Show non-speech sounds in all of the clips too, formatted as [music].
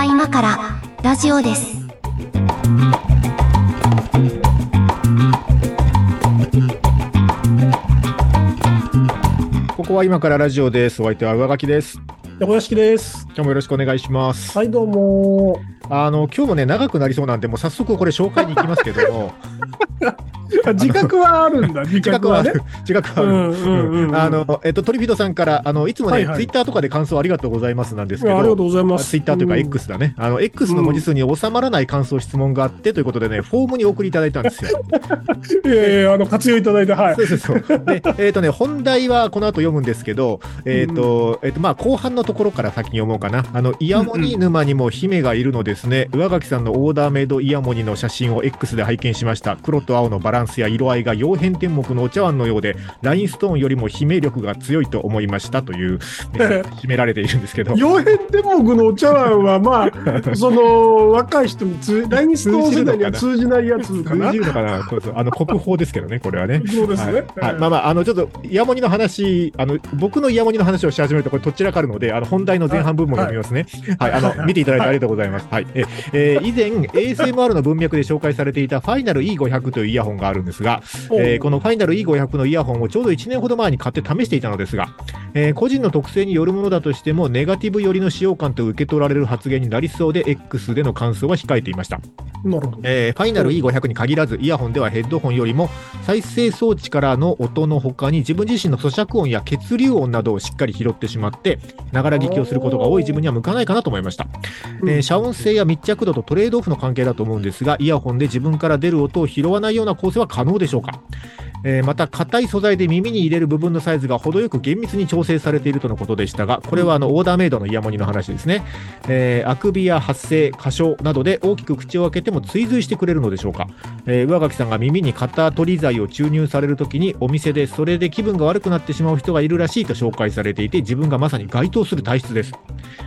は今からラジオです。ここは今からラジオです。お相手は上書きです。横屋敷です。今日もよろしくお願いします。はい、どうも。あの、今日もね、長くなりそうなんで、もう早速これ紹介に行きますけども、あ [laughs] 自覚はあるんだ、自自覚覚はね。はある。自覚はある。[laughs] あの、えっと、トリフィドさんから、あの、いつもね、はいはいツイッターとかで感想ありがとうございますなんですけいやありがとど、うございます。ツイッターというかん X だね。あの、X の文字数に収まらない感想、質問があってということでね、フォームにお送りいただいたんですよ。[laughs] いやいや、あの、活用いただいて、はい。そうそうそう。で、[laughs] えっ、とね、本題はこの後読むんですけど、えっ、と、えっ、と、まあ、後半のところから先に読もうかな。あの、イヤモニ沼にも姫がいるのですね。上垣さんのオーダーメイドイヤモニの写真を X で拝見しました。黒と青のバランスや色合いが曜変天目のお茶碗のようで、ラインストーンよりも姫力が強いと思いましたという、ね [laughs] 締められているんですけど。傭兵天目のお茶碗は、まあ、[laughs] その、若い人に通、ラインストーン世代には通じないやつかな？通じ。るのかな？そうそうあの、国宝ですけどね、これはね。そうですね。はいはいまあまあ、あの、ちょっと、イヤモニの話、あの、僕のイヤモニの話をし始めると、これ、どちらかるので、あの、本題の前半部分も読みますね。はい、あの、見ていただいてありがとうございます。はい。え、えー以前、ASMR の文脈で紹介されていた、ファイナル E500 というイヤホンがあるんですが、えーこのファイナル E500 のイヤホンをちょうど1年ほど前に買って試していたのですが、えー個人の特性によるものだとしても、ネガティブ寄りの使用感と受け取られる発言になりそうで、X での感想は控えていました。なるほど。えーファイナル E500 に限らず、イヤホンではヘッドホンよりも再生装置からの音の他に自分自身の咀嚼音や血流音などをしっかり拾ってしまって、ながら聞きをすることが多い自分には向かないかなと思いました。えー遮音性や密着度とトレードオフの関係だと思うんですが、イヤホンで自分から出る音を拾わないような構成は可能でしょうか？えーまた硬い素材で耳に入れる部分のサイズが程よく厳密に調整されているとのことでしたがこれはあのオーダーメイドのイヤモニの話ですね、えーあくびや発声過小などで大きく口を開けても追随してくれるのでしょうか、えー上垣さんが耳に肩取り剤を注入されるときにお店でそれで気分が悪くなってしまう人がいるらしいと紹介されていて自分がまさに該当する体質です。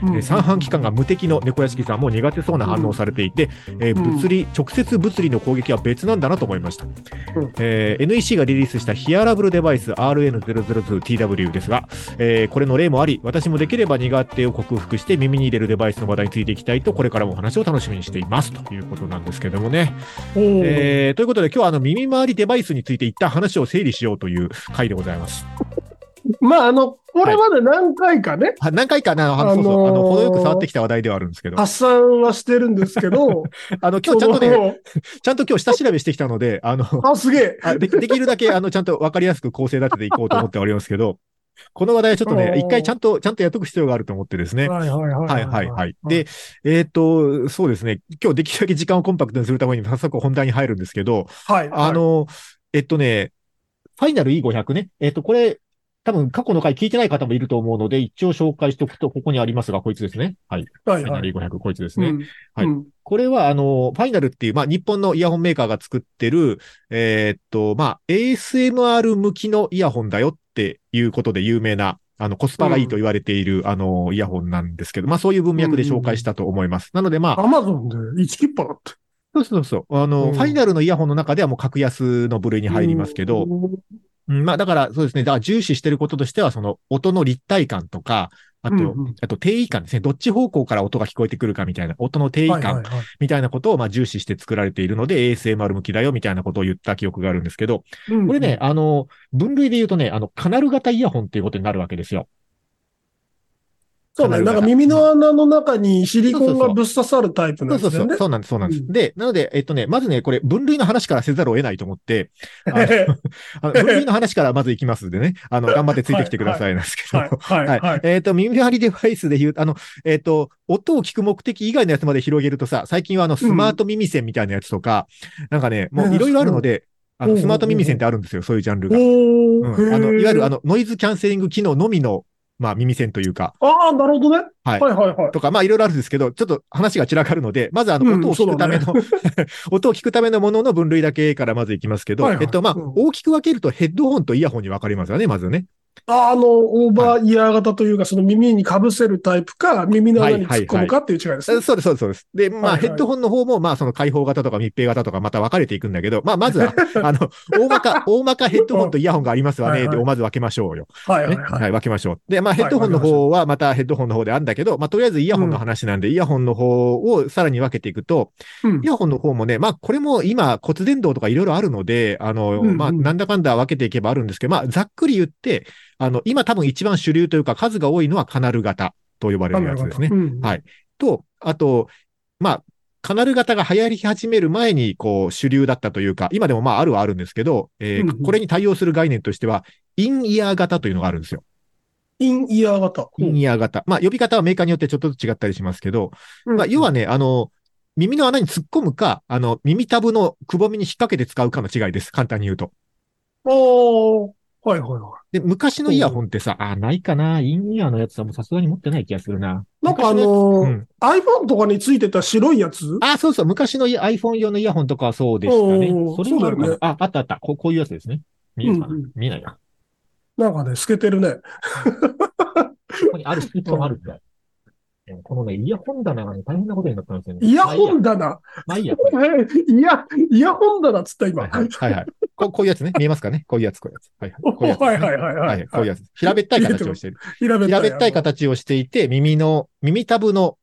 うんえー三半規管が無敵の猫屋敷さんも苦手そうな反応をされていて、えーうん。物理直接物理の攻撃は別なんだなと思いました、ん。えー NEC がリリースしたヒアラブルデバイス RN002TW ですが、えーこれの例もあり私もできれば苦手を克服して耳に入れるデバイスの話題についていきたいとこれからもお話を楽しみにしていますということなんですけどもね、えーということで今日はあの耳周りデバイスについて一旦話を整理しようという回でございます [laughs] まあ、あの、これまで何回かね、は何回かな、あのそうそうあの程よく触ってきた話題ではあるんですけど、発散はしてるんですけど、[laughs] あの今日ちゃんとね、ね、[laughs] ちゃんと今日下調べしてきたので、あの、あ、すげえ。あでできるだけ、あの、ちゃんと分かりやすく構成立てていこうと思っておりますけど、この話題はちょっとね、一回ちゃんと、ちゃんとやっとく必要があると思ってですね。はいはいはい。はいはいはい。で、えっ、と、そうですね、今日できるだけ時間をコンパクトにするために早速本題に入るんですけど、はい、はい。あ、の、えっとね、ファイナル E500 ね、えっ、と、これ、多分過去の回聞いてない方もいると思うので、一応紹介しておくと、ここにありますが、こいつですね。はい。はいファイナルはい。E500、こいつですね。うんはいうんこれは、あの、ファイナルっていう、まあ、日本のイヤホンメーカーが作ってる、えーっと、まあ、ASMR 向きのイヤホンだよっていうことで有名な、あの、コスパがいいと言われている、あの、イヤホンなんですけど、まあ、そういう文脈で紹介したと思います。なので、まあ、アマゾンで1キッパだって。そうそうそう、あの、うんファイナルのイヤホンの中ではもう格安の部類に入りますけど、うんまあ、だから、そうですね。だから重視してることとしては、その音の立体感とか、あと、うんうんあと定位感ですね。どっち方向から音が聞こえてくるかみたいな、音の定位感はいはいはいみたいなことをまあ重視して作られているので、ASMR 向きだよみたいなことを言った記憶があるんですけど、うんこれね、あの、分類で言うとね、あの、カナル型イヤホンっていうことになるわけですよ。そうね。なんか耳の穴の中にシリコンがぶっ刺さるタイプのそうそうそう、やつだよね。そうなんです、そうなんです。うん。で、なので、えっとね、まずね、これ、分類の話からせざるを得ないと思って、[laughs] あの分類の話からまずいきますんでね、あの、頑張ってついてきてくださいなんですけど、はい。はい。はい。はい。えっ、と、耳張りデバイスで言う、あの、えっ、と、音を聞く目的以外のやつまで広げるとさ、最近はあの、スマート耳栓みたいなやつとか、なんかね、もういろいろあるので、あの、うん。スマート耳栓ってあるんですよ、そういうジャンルが。おうん。ーあの、いわゆるあの、の、ノイズキャンセリング機能のみの、まあ、耳栓というか、ああ、なるほどね。はいはいはいはい。とか、まあ、いろいろあるんですけど、ちょっと話が散らかるので、まずあの、うん音を聞くための、そ [laughs] 音を聞くためのものの分類だけからまずいきますけど、はいはいえっと、まあ、うん大きく分けるとヘッドホンとイヤホンに分かれますよね、まずね。ああの、オーバーイヤー型というか、その耳に被せるタイプか、耳の穴に突っ込むかっていう違いですね。そうです、そうです、そうです。で、まあ、はいはいヘッドホンの方も、まあ、その開放型とか密閉型とかまた分かれていくんだけど、まあ、まずは、あの、大まか、大まかヘッドホンとイヤホンがありますわね、はいはいで、まず分けましょうよ。ね。はいはいはい。はい、分けましょう。で、まあ、ヘッドホンのはい方はまたヘッドホンの方であるんだけど、まあ、とりあえずイヤホンの話なんで、イヤホンの方をさらに分けていくと、うんイヤホンの方もね、まあ、これも今、骨伝導とかいろいろあるので、あの、うんうんまあ、なんだかんだ分けていけばあるんですけど、まあ、ざっくり言って、あの、今多分一番主流というか数が多いのはカナル型と呼ばれるやつですね。うんはいと、あと、まあ、カナル型が流行り始める前に、こう、主流だったというか、今でもまあ、あるはあるんですけど、えーうんうんこれに対応する概念としては、インイヤー型というのがあるんですよ。インイヤー型。インイヤー型。まあ、呼び方はメーカーによってちょっとずつ違ったりしますけど、うんまあ、要はね、あの、耳の穴に突っ込むか、あの、耳たぶのくぼみに引っ掛けて使うかの違いです。簡単に言うと。おーはいはいはで、昔のイヤホンってさ、あ、ないかな。インイヤーのやつはもうさすがに持ってない気がするな。い。なんかあの昔ーうん iPhone とかについてた白いやつ？あ、そうそう。昔のイ iPhone 用のイヤホンとかはそうでしたねそれにあるかなねあ、あったあった。こうこういうやつですね。見えるかな、うんうん見えないな。なんかね、透けてるね。ここにある、一本あるんだよ。えこのね、イヤホン棚がね、大変なことになったんですよね。イヤホンだ。棚。まあいいや。まあいいやイヤ、イヤホン棚っつった今。はいはい。はいはい。こうこういうやつね。見えますかねこういうやつ、こういうやつ。はいはい。こういうやつね、はいはいはいはいはい。こういうやつ。平べったい形をしている。平べったい。形をしていて、耳の、耳たぶの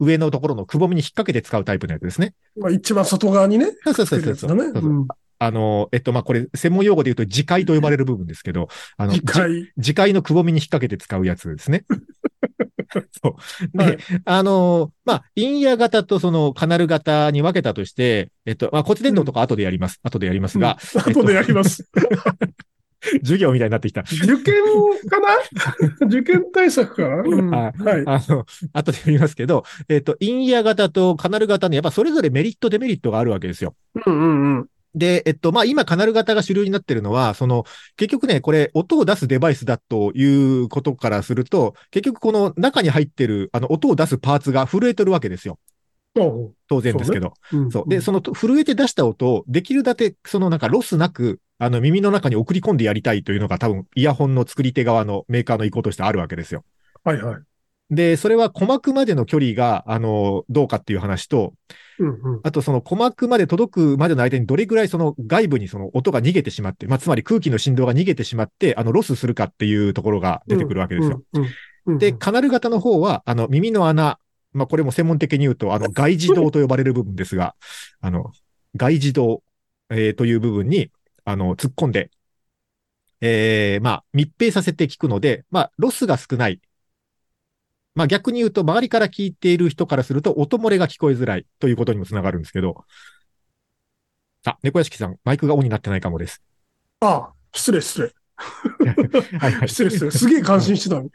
上のところのくぼみに引っ掛けて使うタイプのやつですね。まあ、一番外側にね。そうそうそうそうそう。つけるやつだね。そうそううんあの、えっと、まあ、これ、専門用語で言うと、磁界と呼ばれる部分ですけど、あの、機械。磁界のくぼみに引っ掛けて使うやつですね。[laughs] [laughs] そう。で、はいあのーまあ、インヤー型とそのカナル型に分けたとして、えっと、まあ、骨伝導とか後でやります。後でやりますが、うん後でやります。[laughs] 授業みたいになってきた。受験かな？[laughs] 受験対策かな、うんははい。あの、後でやりますけど、えっと、インヤー型とカナル型にやっぱそれぞれメリット、デメリットがあるわけですよ。うんうんうん。で、えっと、まあ、今、カナル型が主流になってるのは、その、結局ね、これ、音を出すデバイスだということからすると、結局この中に入ってる、あの、音を出すパーツが震えてるわけですよ。当然ですけど。うんそう。で、その、震えて出した音を、できるだけ、そのなんかロスなく、あの、耳の中に送り込んでやりたいというのが多分、イヤホンの作り手側のメーカーの意向としてあるわけですよ。はいはい。で、それは鼓膜までの距離が、あの、どうかっていう話と、うんうん。あとその鼓膜まで届くまでの間にどれぐらいその外部にその音が逃げてしまって、まあ、つまり空気の振動が逃げてしまって、あの、ロスするかっていうところが出てくるわけですよ。うん。うんうんで、カナル型の方は、あの、耳の穴、まあ、これも専門的に言うと、あの、外耳道と呼ばれる部分ですが、[laughs] あの、外耳道、えーという部分に、あの、突っ込んで、えーまあ、密閉させて聞くので、まあ、ロスが少ない。まあ、逆に言うと、周りから聞いている人からすると、音漏れが聞こえづらいということにもつながるんですけど、あ、猫屋敷さん、マイクがオンになってないかもです。ああ、失礼失礼。[laughs] はいはい。[laughs] 失礼失礼。すげえ感心してたのに。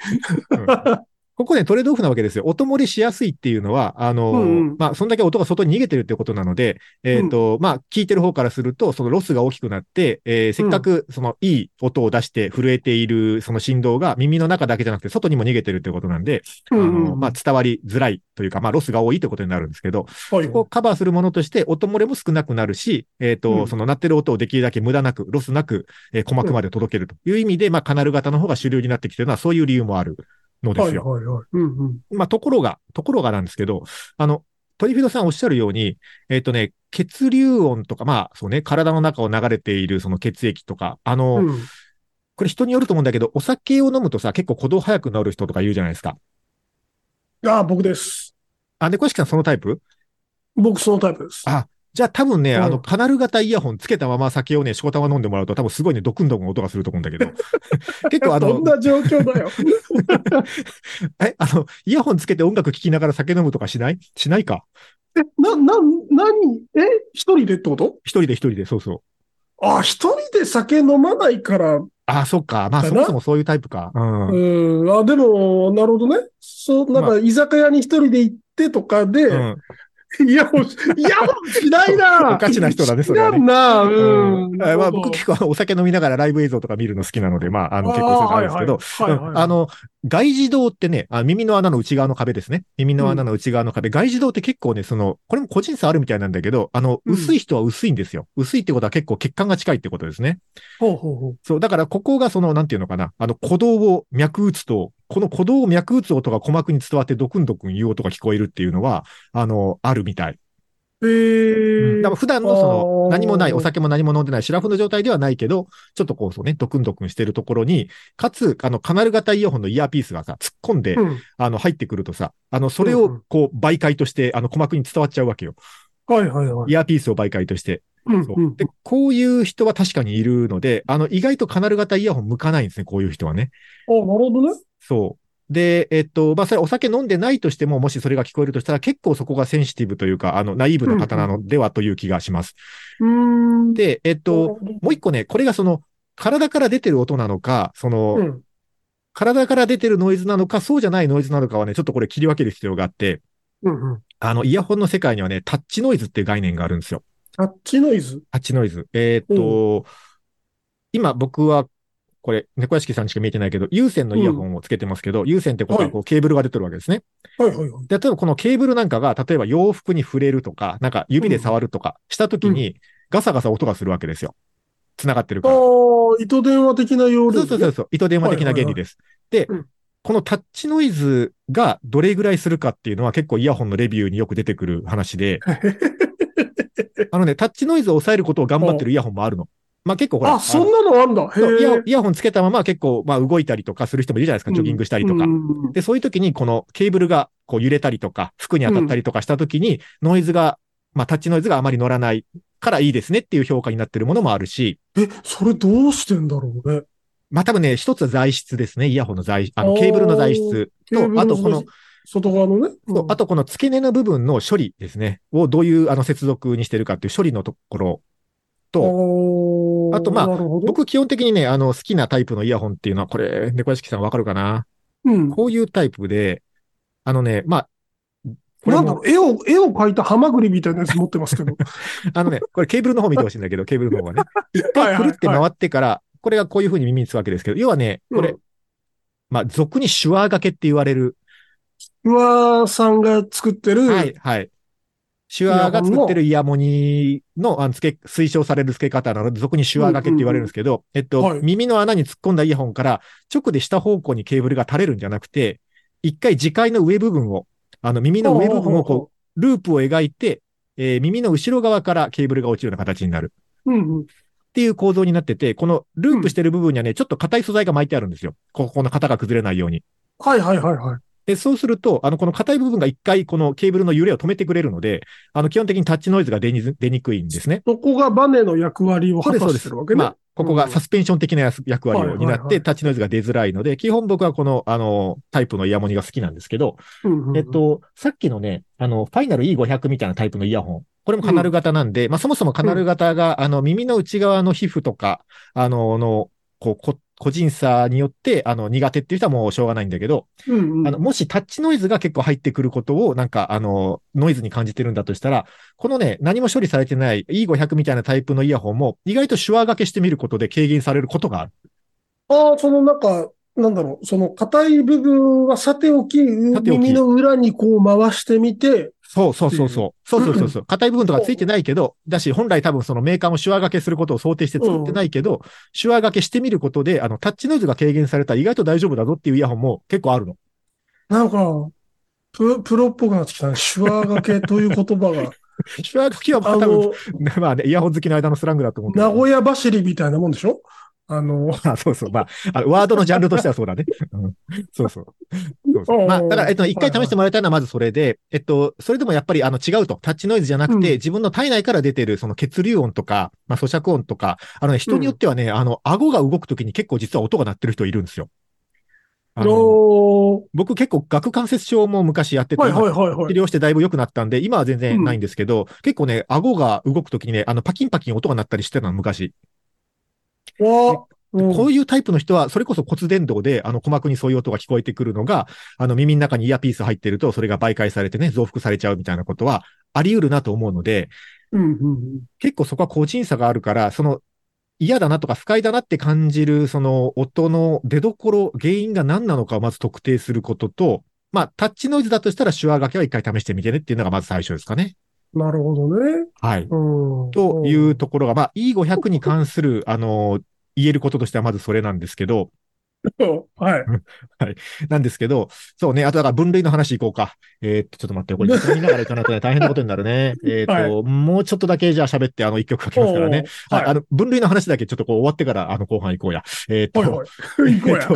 ここね、トレードオフなわけですよ。音漏れしやすいっていうのは、あの、うんうん。まあ、そんだけ音が外に逃げてるってことなので、えっ、と、まあ、聞いてる方からすると、そのロスが大きくなって、えーせっかく、その、いい音を出して震えている、その振動が耳の中だけじゃなくて、外にも逃げてるってことなんで、あの、まあ、伝わりづらいというか、まあ、ロスが多いってことになるんですけど、あ、はい。そこをカバーするものとして、音漏れも少なくなるし、えっ、と、うん。その鳴ってる音をできるだけ無駄なく、ロスなく、えー鼓膜まで届けるという意味で、まあ、カナル型の方が主流になってきてるのは、そういう理由もあるのですよ。はいはいはい。うんうん。まあ、ところが、ところがなんですけど、あの、トリフィドさんおっしゃるように、えっ、とね、血流音とか、まあ、そうね、体の中を流れているその血液とか、あの、うんこれ人によると思うんだけど、お酒を飲むとさ、結構鼓動早くなる人とかいるじゃないですか。ああ、僕です。あ、猫屋敷さんそのタイプ？僕そのタイプです。あじゃあ多分ね、うんあの、カナル型イヤホンつけたまま酒をね、しこたま飲んでもらうと多分すごいね、ドクンドクン音がすると思うんだけど。[laughs] 結構あのどん、な状況だよ。[laughs] え、あの、イヤホンつけて音楽聴きながら酒飲むとかしない？しないか？え、な、な、何？え一人でってこと？一人で一人で、そうそう。あ、一人で酒飲まないから、あ、そっか。まあそもそもそういうタイプか。うん。うん、あ、でも、なるほどね。そう、なんか、居酒屋に一人で行ってとかで、うん。[laughs] イヤホン、イヤホンしないなおかしな人だねそれはね知らんなうん。あまあ、僕結構お酒飲みながらライブ映像とか見るの好きなので、まあ、あの、結構そういうのあるんですけど、あの、外耳道ってねあ、耳の穴の内側の壁ですね。耳の穴の内側の壁。外耳道って結構ね、その、これも個人差あるみたいなんだけど、あの、うん薄い人は薄いんですよ。薄いってことは結構血管が近いってことですね。ほうほうほう。そう、だからここがその、なんていうのかな、あの、鼓動を脈打つと、この鼓動を脈打つ音が鼓膜に伝わってドクンドクン言う音が聞こえるっていうのは、あの、あるみたい。えー。だから普段のその何もない、お酒も何も飲んでない、シラフの状態ではないけど、ちょっとこうそうね、ドクンドクンしてるところに、かつ、あの、カナル型イヤホンのイヤーピースがさ、突っ込んで、うん。あの、入ってくるとさ、あの、それをうんうんこう、媒介として、あの、鼓膜に伝わっちゃうわけよ。はいはいはい。イヤーピースを媒介として。で、こういう人は確かにいるので、あの、意外とカナル型イヤホン向かないんですね、こういう人はね。あ、なるほどね。そう。で、えっと、まあ、それお酒飲んでないとしても、もしそれが聞こえるとしたら、結構そこがセンシティブというか、あの、ナイーブな方なのではという気がします。うーん。で、えっと、もう一個ね、これがその、体から出てる音なのか、その、うん。体から出てるノイズなのか、そうじゃないノイズなのかはね、ちょっとこれ切り分ける必要があって、うんうん。あの、イヤホンの世界にはね、タッチノイズっていう概念があるんですよ。タッチノイズ？タッチノイズ。えーっと、今僕は、これ、猫屋敷さんしか見えてないけど、有線のイヤホンをつけてますけど、有線ってことはこうケーブルが出てるわけですね。はいはいはい。で例えばこのケーブルなんかが、例えば洋服に触れるとか、なんか指で触るとかしたときに、ガサガサ音がするわけですよ。繋がってるああから。、糸電話的な要領そうそうそうそう、糸電話的な原理です。でうん、このタッチノイズがどれぐらいするかっていうのは結構イヤホンのレビューによく出てくる話で、[laughs] あのね、タッチノイズを抑えることを頑張ってるイヤホンもあるの。まあ結構ほら、あ、そんなのあんだ。へイヤえ。イヤホンつけたまま結構、まあ動いたりとかする人もいるじゃないですか、ジョギングしたりとかう。んで、そういう時にこのケーブルがこう揺れたりとか、服に当たったりとかした時に、ノイズが、まあタッチノイズがあまり乗らないからいいですねっていう評価になってるものもあるし、え、それどうしてんだろうね。まあ多分ね、一つは材質ですね。イヤホンの材、あの、ケーブルの材質と、あとこの、外側のね。そうあとこの付け根の部分の処理ですね。をどういうあの接続にしてるかっていう処理のところと、とあとまあ。僕基本的にね、あの好きなタイプのイヤホンっていうのは、これ、猫屋敷さんわかるかな？うん。こういうタイプで、あのね、まあ、これもなんだろう、絵を、絵を描いたハマグリみたいなやつ持ってますけど。[laughs] あのね、これケーブルの方見てほしいんだけど、ケーブルの方はね。一はい回はいくるって回ってから、これがこういう風に耳につくわけですけど、要はね、これ、うんまあ、俗にシュワー掛けって言われる、うわーさんが作ってる、はい、はい。シュワーが作ってるイヤモニの、あの、付け、推奨される付け方なので、俗にシュワー掛けって言われるんですけど、えっと、はい耳の穴に突っ込んだイヤホンから、直で下方向にケーブルが垂れるんじゃなくて、一回次回の上部分を、あの、耳の上部分をこう、ループを描いて、えー耳の後ろ側からケーブルが落ちるような形になる。う。うんうん。っていう構造になってて、このループしてる部分にはね、ちょっと硬い素材が巻いてあるんですよ。ここの型が崩れないように。はいはいはいはい。で、そうすると、あの、この硬い部分が一回このケーブルの揺れを止めてくれるので、あの、基本的にタッチノイズが出にず出にくいんですね。そこがバネの役割を果たしてるわけ。ね。まあ、ここがサスペンション的な役役割を担って、タッチノイズが出づらいので、基本僕はこの、あの、タイプのイヤモニが好きなんですけど、うんうんうんえっ、と、さっきのね、あの、ファイナル E500 みたいなタイプのイヤホン。これもカナル型なんで、まあそもそもカナル型が、あの、耳の内側の皮膚とか、あの、の、こう、こ個人差によって、あの、苦手っていう人はもうしょうがないんだけど、うんうんあの、もしタッチノイズが結構入ってくることを、なんか、あの、ノイズに感じてるんだとしたら、このね、何も処理されてない E500 みたいなタイプのイヤホンも、意外と手話掛けしてみることで軽減されることがある。ああ、そのなんか、なんだろう、その硬い部分はさておき、ておき耳の裏にこう回してみて、そうそうそうそう。そうそうそうそう。硬い部分とかついてないけど、だし、本来多分そのメーカーも手話掛けすることを想定して作ってないけど、手話掛けしてみることで、あの、タッチノイズが軽減されたら意外と大丈夫だぞっていうイヤホンも結構あるの。なんか、ププロっぽくなってきたね。手話掛けという言葉が。手話掛けはまああ多分、の、[laughs] まあね、イヤホン好きの間のスラングだと思う。名古屋走りみたいなもんでしょ？あの、[laughs] あ、そうそう。まあ、あのワードのジャンルとしてはそうだね。[laughs] うん、そうそう。そうそうまあ、だから、えっと、一回試してもらいたいのはまずそれで、えっと、それでもやっぱり、あの、違うと。タッチノイズじゃなくて、うん自分の体内から出てる、その血流音とか、まあ、咀嚼音とか、あのね、人によってはね、あの、顎が動くときに結構実は音が鳴ってる人いるんですよ。あの、お僕結構顎関節症も昔やってて、はいはいはいはい。治療してだいぶ良くなったんで、今は全然ないんですけど、結構ね、顎が動くときにね、あの、パキンパキン音が鳴ったりしてたの、昔。わうん。こういうタイプの人は、それこそ骨伝導で、あの、鼓膜にそういう音が聞こえてくるのが、あの、耳の中にイヤーピース入ってると、それが媒介されてね、増幅されちゃうみたいなことはあり得るなと思うので、うんうん結構そこは個人差があるから、その嫌だなとか不快だなって感じるその音の出所、原因が何なのかをまず特定することと、まあ、タッチノイズだとしたら手話掛けは一回試してみてねっていうのがまず最初ですかね。なるほどね。はい。うん。というところが、まあ、E500 に関する、あの、言えることとしてはまずそれなんですけど、う [laughs] ん。はい。なんですけど、そうね、あとだから分類の話いこうか。えーっと、ちょっと待って、これ見ながらいかないとね、[laughs] 大変なことになるね。えーっと、はいもうちょっとだけじゃあ喋って、あの、一曲書きますからね。はい、あの、分類の話だけちょっとこう終わってから、あの、後半行こうや。えーっと、はいはい。行こうや。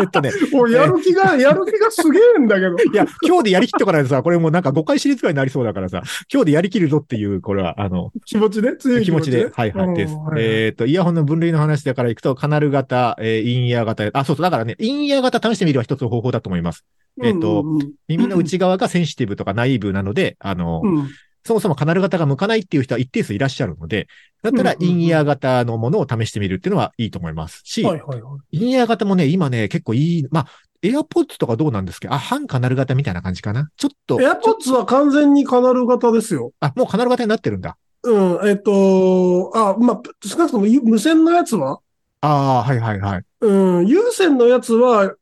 えっとね、[laughs] おいやる気が、やる気がすげえんだけど。いや、今日でやりきっとかないとさ、これもうなんか5回シリーズぐらいになりそうだからさ、今日でやりきるぞっていう、これは、あの、気持ちで？強い気持ちで、はいはい、うんです。はいえっ、と、イヤホンの分類の話だからいくと、カナル型、えーインイヤー型、あ、そうそう、だからね、インイヤー型試してみるは一つの方法だと思います。えっとうんうん耳の内側がセンシティブとかナイーブなので、あの、うん。そもそもカナル型が向かないっていう人は一定数いらっしゃるので、だったらインイヤー型のものを試してみるっていうのはいいと思いますし、はいはいはい。インイヤー型もね、今ね、結構いい、まあ、エアポッツとかどうなんですけど、あ、半カナル型みたいな感じかな？ちょっと、エアポッツは完全にカナル型ですよ。あ、もうカナル型になってるんだ。うん、えっと、あ、まあ、少なくとも無線のやつはああ、はいはいはい。うん、有線のやつは、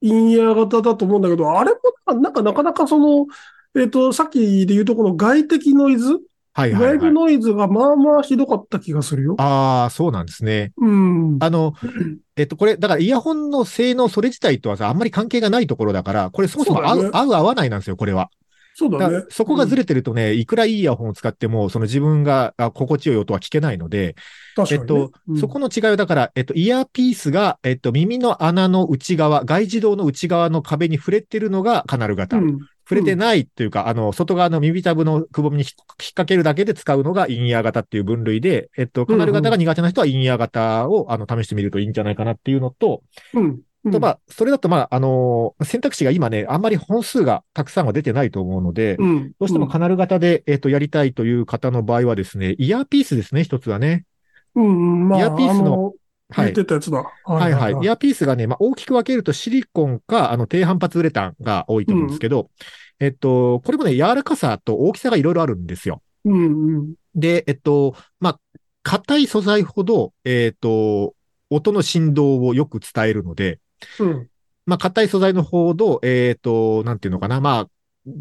インイヤー型だと思うんだけど、あれもな、なんかなかなかその、えっと、さっきで言うとこの外的ノイズ、はいはい、はい。外部ノイズがまあまあひどかった気がするよ。ああ、そうなんですね。うん。あの、えっと、これ、だからイヤホンの性能それ自体とはさ、あんまり関係がないところだから、これそもそも合う、そうね合う合わないなんですよ、これは。そうだねだ。そこがずれてるとね、いくらいいイヤホンを使っても、その自分があ心地よい音は聞けないので、確かに、ね。えっと、うんそこの違いはだから、えっと、イヤーピースが、えっと、耳の穴の内側、外耳道の内側の壁に触れてるのがカナル型。うん触れてないというか、あの、外側の耳たぶのくぼみに引っ引っ掛けるだけで使うのがインイヤー型っていう分類で、えっと、カナル型が苦手な人はインイヤー型を、あの、試してみるといいんじゃないかなっていうのと、うん。うんと、まあ、それだと、まあ、あの選択肢が今ね、あんまり本数がたくさんは出てないと思うので、うん。どうしてもカナル型で、えっと、やりたいという方の場合はですね、イヤーピースですね、一つはね。うん、うん、まあ、イヤーピースのはい。てたやつだ。ははいはい。イヤーピースがね、まあ、大きく分けるとシリコンか、あの、低反発ウレタンが多いと思うんですけど、えっと、これもね、柔らかさと大きさがいろいろあるんですよ。うん、うん。で、えっと、まあ、硬い素材ほど、えっと、音の振動をよく伝えるので、うん。まあ、硬い素材のほど、えっと、なんていうのかな、まあ、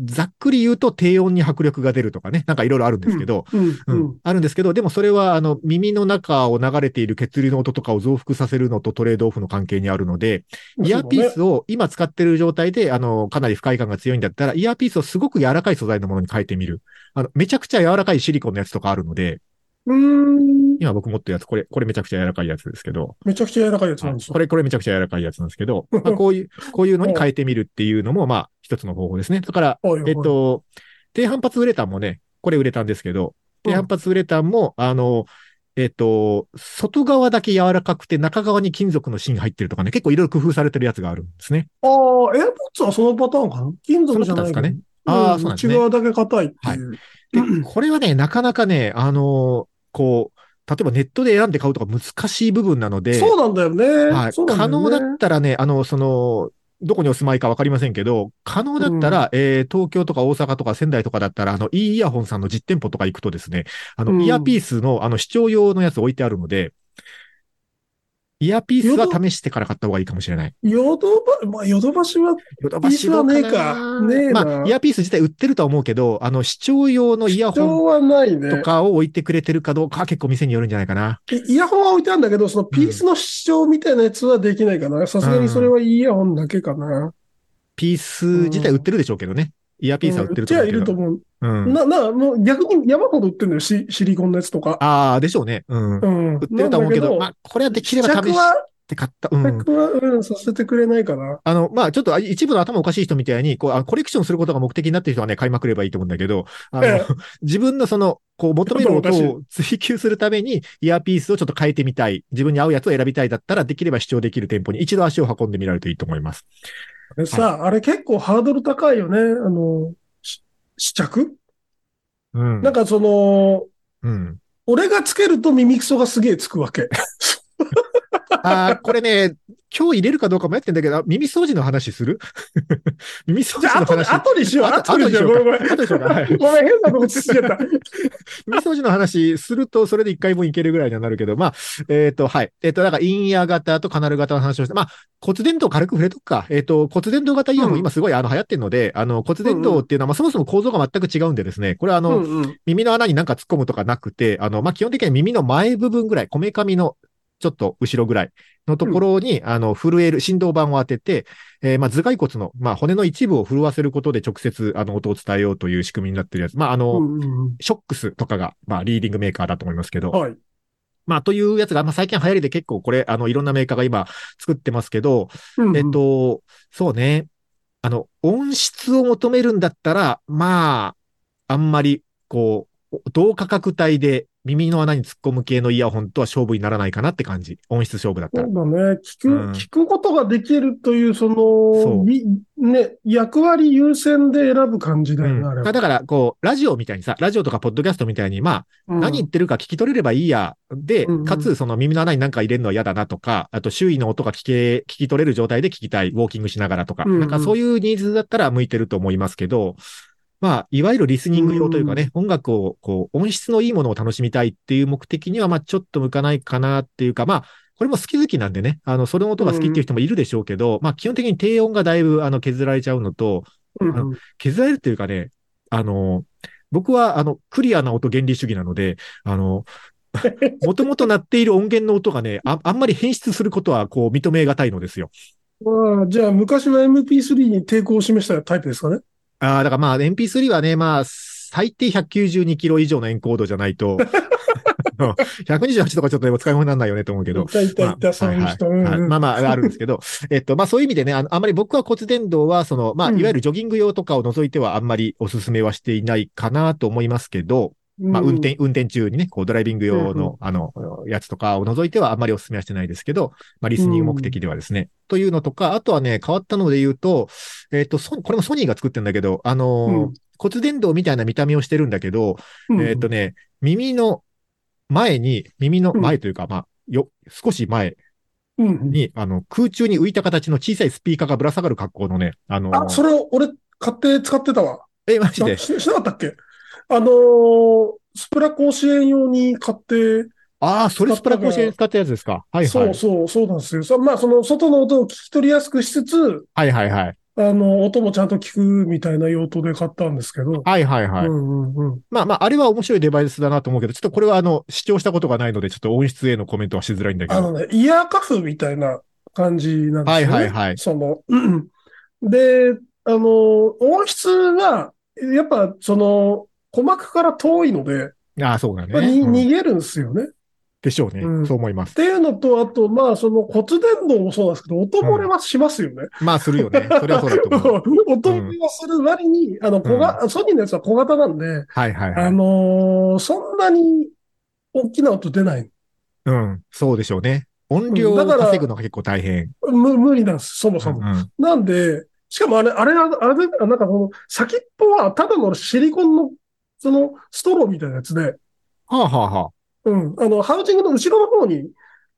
ざっくり言うと低音に迫力が出るとかね、なんかいろいろあるんですけど、うん、ううんん。あるんですけど、でもそれは、あの、耳の中を流れている血流の音とかを増幅させるのとトレードオフの関係にあるので、イヤーピースを今使ってる状態で、あの、かなり不快感が強いんだったら、イヤーピースをすごく柔らかい素材のものに変えてみる。あの、めちゃくちゃ柔らかいシリコンのやつとかあるので。今僕持ってるやつ、これ、これめちゃくちゃ柔らかいやつですけど、めちゃくちゃ柔らかいやつなんですよ。これ、これめちゃくちゃ柔らかいやつなんですけど、[laughs] まあ、こういう、こういうのに変えてみるっていうのも、まあ、一つの方法ですね。だから、はいはいえっと、低反発ウレタンもね、これウレタンですけど、低反発ウレタンも、あの、えっと、外側だけ柔らかくて中側に金属の芯が入ってるとかね、結構いろいろ工夫されてるやつがあるんですね。ああ、エアポッツはそのパターンかな？金属じゃないですかね。ああそうなんですね。内側だけ硬いっていう。で、これはね、なかなかね、あの、こう、例えばネットで選んで買うとか難しい部分なので、そうなんだよね。はい。可能だったらね、あの、その、どこにお住まいかわかりませんけど、可能だったら、えー東京とか大阪とか仙台とかだったら、あの、いいイヤホンさんの実店舗とか行くとですね、あの、うんイヤーピースの、あの、視聴用のやつ置いてあるので、イヤーピースは試してから買った方がいいかもしれない。ヨドバ、まあ、ヨドバシは、ヨドピースはねえかねえなまあ、イヤーピース自体売ってるとは思うけど、あの、視聴用のイヤホンと。かを置いてくれてるかどうかは結構店によるんじゃないかな。イヤホンは置いてあるんだけど、そのピースの視聴みたいなやつはできないかな。さすがにそれはイヤホンだけかな。ピース自体売ってるでしょうけどね。イヤーピースは売ってるとじゃあ思うけど。いると思う。うん。な、な、もう逆に山ほど売ってるのよ。シシリコンのやつとか。ああ、でしょうね。うん。うん。売ってるとは思うけど、まあ、これはできれば試して買った。うん。試着は、うん、させてくれないかな。あの、まあ、ちょっとあ一部の頭おかしい人みたいに、こう、あコレクションすることが目的になってる人はね、買いまくればいいと思うんだけど、あの、ええ [laughs] 自分のその、こう、求める音を追求するために、イヤーピースをちょっと変えてみたい。自分に合うやつを選びたいだったら、できれば視聴できる店舗に一度足を運んでみられるといいと思います。あれさ、あれ結構ハードル高いよね。あの、し試着？うん。なんかその、うん。俺がつけると耳くそがすげえつくわけ。[laughs] あーこれね、今日入れるかどうか迷ってんだけど、あ耳掃除の話する？[laughs] 耳掃除の話。後にしよう。あ後にしよう。ごめん変なとこつっちゃった。[laughs] 耳掃除の話すると、それで一回分いけるぐらいにはなるけど、まあ、えっ、と、はい。えっ、と、だから、インイヤー型とカナル型の話をして、まあ、骨伝導軽く触れとくか。えっ、と、骨伝導型イヤホン、うん今すごいあの流行ってるので、あの、骨伝導っていうのは、まあ、そもそも構造が全く違うんでですね、これはあの、うんうん耳の穴になんか突っ込むとかなくて、あの、まあ、基本的には耳の前部分ぐらい、こめかみのちょっと後ろぐらいのところに、あの、震える振動板を当てて、えーまあ、頭蓋骨の、まあ、骨の一部を震わせることで直接、あの、音を伝えようという仕組みになってるやつ。まあ、あの、ショックスとかが、まあ、リーディングメーカーだと思いますけど、はい。まあ、というやつが、まあ、最近流行りで結構これ、あの、いろんなメーカーが今作ってますけど、うんうんえっ、と、そうね。あの、音質を求めるんだったら、まあ、あんまり、こう、同価格帯で耳の穴に突っ込む系のイヤホンとは勝負にならないかなって感じ。音質勝負だったら。そうだね。聞く、うん聞くことができるという、そそうの、みね、役割優先で選ぶ感じだよね、あれは。だから、こう、ラジオみたいにさ、ラジオとかポッドキャストみたいに、まあ、うん何言ってるか聞き取れればいいや。でうんうん、かつ、その耳の穴に何か入れるのは嫌だなとか、あと周囲の音が聞け、聞き取れる状態で聞きたい、ウォーキングしながらとか、うんうんなんかそういうニーズだったら向いてると思いますけど、まあ、いわゆるリスニング用というかね、音楽を、こう、音質のいいものを楽しみたいっていう目的には、まあ、ちょっと向かないかなっていうか、まあ、これも好き好きなんでね、あの、それの音が好きっていう人もいるでしょうけど、まあ、基本的に低音がだいぶ、あの、削られちゃうのと、うんうん削られるっていうかね、あの、僕は、あの、クリアな音原理主義なので、あの、もともと鳴っている音源の音がね、ああんまり変質することは、こう、認めがたいのですよ。まあ、じゃあ、昔の MP3 に抵抗を示したタイプですかね。ああ、だからまあ、MP3 はね、まあ、最低192キロ以上のエンコードじゃないと、[laughs] 128とかちょっとでも使い物にならないよねと思うけど。い。たいたいた、そういう人。まあまあ、あるんですけど、[laughs] えっと、まあそういう意味でね、あのあまり僕は骨伝導は、その、まあ、うん。いわゆるジョギング用とかを除いてはあんまりお勧めはしていないかなと思いますけど、まあ、運転、運転中にね、こう、ドライビング用の、あの、やつとかを除いてはあんまりお勧めはしてないですけど、まあ、リスニング目的ではですね。というのとか、あとはね、変わったので言うと、えっと、ソこれもソニーが作ってるんだけど、あの骨伝導みたいな見た目をしてるんだけど、うんえっとね、耳の前に、耳の前というか、まあ、よ、少し前に、あの、空中に浮いた形の小さいスピーカーがぶら下がる格好のね、あのーあ、それを俺買って使ってたわ。え、マジで？ししなかったっけ？あのースプラ甲子園用に買って、ああ、それスプラ甲子園使ったやつですか？はいはい。そうそう、そうなんですよ。さまあ、その外の音を聞き取りやすくしつつ、はいはいはい。あの、音もちゃんと聞くみたいな用途で買ったんですけど。はいはいはい。うんうんうん。まあまあ、あれは面白いデバイスだなと思うけど、ちょっとこれはあの、視聴したことがないので、ちょっと音質へのコメントはしづらいんだけど。あのね、イヤーカフみたいな感じなんですよね。はいはいはいその、うんうんで、あの、音質が、やっぱその、鼓膜から遠いので、ああ、そうだまあね。逃げるんですよね。でしょうね、うんそう思いますっ。ていうのと、あと、まあ、その骨伝導もそうなんですけど、音漏れはしますよね。まあ、するよね。それはそうだと思う。[laughs] 音漏れはする割に、あの、小が、ソニーのやつは小型なんで、はいはいはい。あのーそんなに大きな音出ない。うん、そうでしょうね。音量を稼ぐのが結構大変。む無理なんです、そもそも。うんうんなんで、しかもあれ、あれ、あれで、なんかこの先っぽはただのシリコンの、そのストローみたいなやつで、はあはあはうん、あの、ハウジングの後ろの方に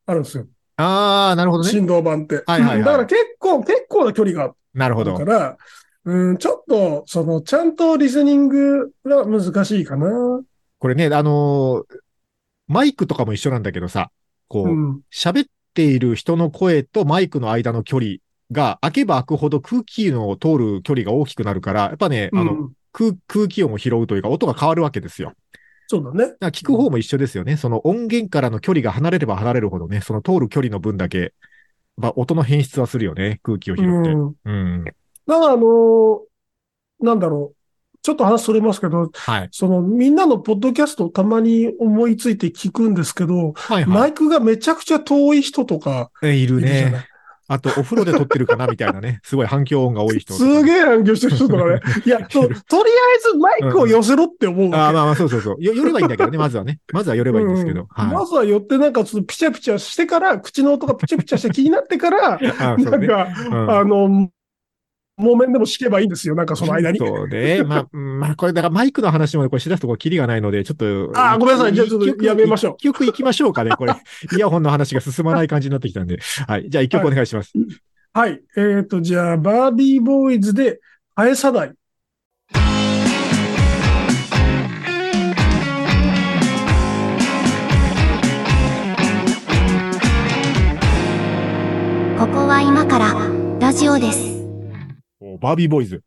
あるんですよ。あ。ああ、なるほどね。振動板って。はいはいはいうんだから結構、結構な距離がなるほどあるか。ら、うん、ちょっと、その、ちゃんとリスニングが難しいかな。これね、あのーマイクとかも一緒なんだけどさ、こう、うん。喋っている人の声とマイクの間の距離が開けば開くほど空気の通る距離が大きくなるから、やっぱね、あの、うん空空気音を拾うというか音が変わるわけですよ。そうだね。だ聞く方も一緒ですよね。その音源からの距離が離れれば離れるほどね、その通る距離の分だけ、まあ、音の変質はするよね。空気を拾って。うん。うん。だから、あのーなんだろう。ちょっと話それますけど、はい。その、みんなのポッドキャストをたまに思いついて聞くんですけど、はいはい。マイクがめちゃくちゃ遠い人とかえいる。ね。あと、お風呂で撮ってるかなみたいなね。[laughs] すごい反響音が多い人すげえ反響してる人とかね。[laughs] いや、ととりあえずマイクを寄せろって思うわけ。ああ、まあまあ、そうそうそう。よ、寄ればいいんだけどね、まずはね。まずは寄ればいいんですけど。うんはい。まずは寄ってなんかちょっとピチャピチャしてから、口の音がピチャピチャして気になってから、[laughs] あなんか。うんあの、木綿でも敷けばいいんですよ。なんかその間に。そうね。まあ、う [laughs] んまあ、これ、だからマイクの話もねこれしだすとこキリがないので、ちょっと。あーごめんなさいじゃあちょっとやめましょう一曲行きましょうかね。これ、[laughs] イヤホンの話が進まない感じになってきたんで。はい。じゃあ一曲お願いします。はい。えっ、と、じゃあ、バービーボーイズで、ハエサダイ。ここは今からラジオです。おバービーボーイズ。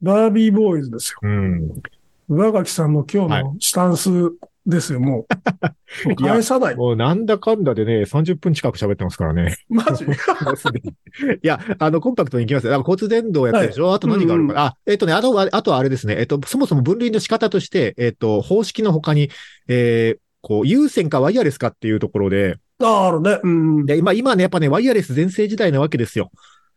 バービーボーイズですよ。うん。上垣さんの今日はのスタンスですよ、もう。[laughs] もういやハエサダイ。もうなんだかんだでね、30分近く喋ってますからね。マジ？[laughs] いや、あの、コンパクトに行きますよ。交通電動やったでしょ、あと何があるかな、あ、えっ、とね、あとは、あとはあれですね。えっ、と、そもそも分類の仕方として、えっ、と、方式の他に、えーこう、有線かワイヤレスかっていうところで、ああ、あるね。うん。で、今、今ね、やっぱね、ワイヤレス全盛時代なわけですよ。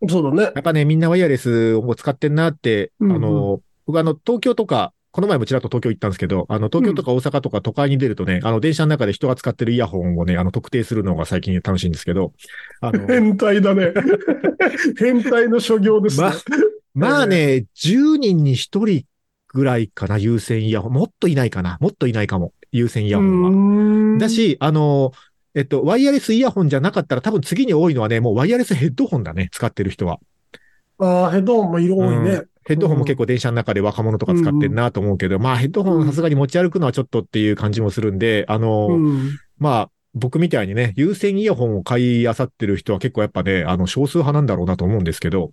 そうだね。やっぱね、みんなワイヤレスを使ってんなって、うんうんあの、僕あの、東京とか、この前もちらっと東京行ったんですけど、あの、東京とか大阪とか都会に出るとね、あの、電車の中で人が使ってるイヤホンをね、あの、特定するのが最近楽しいんですけど、あの、[laughs] 変態だね。[laughs] 変態の所業ですね。ままあね、10人に1人ぐらいかな、有線イヤホン。もっといないかな。もっといないかも、有線イヤホンは。ンだ、し、あの、えっと、ワイヤレスイヤホンじゃなかったら多分次に多いのはね、もうワイヤレスヘッドホンだね、使ってる人は。ああ、ヘッドホンも色多いね。ヘッドホンも結構電車の中で若者とか使ってんなと思うけど、まあヘッドホンさすがに持ち歩くのはちょっとっていう感じもするんで、あの、うん。まあ、僕みたいにね、有線イヤホンを買い漁ってる人は結構やっぱね、あの、少数派なんだろうなと思うんですけど、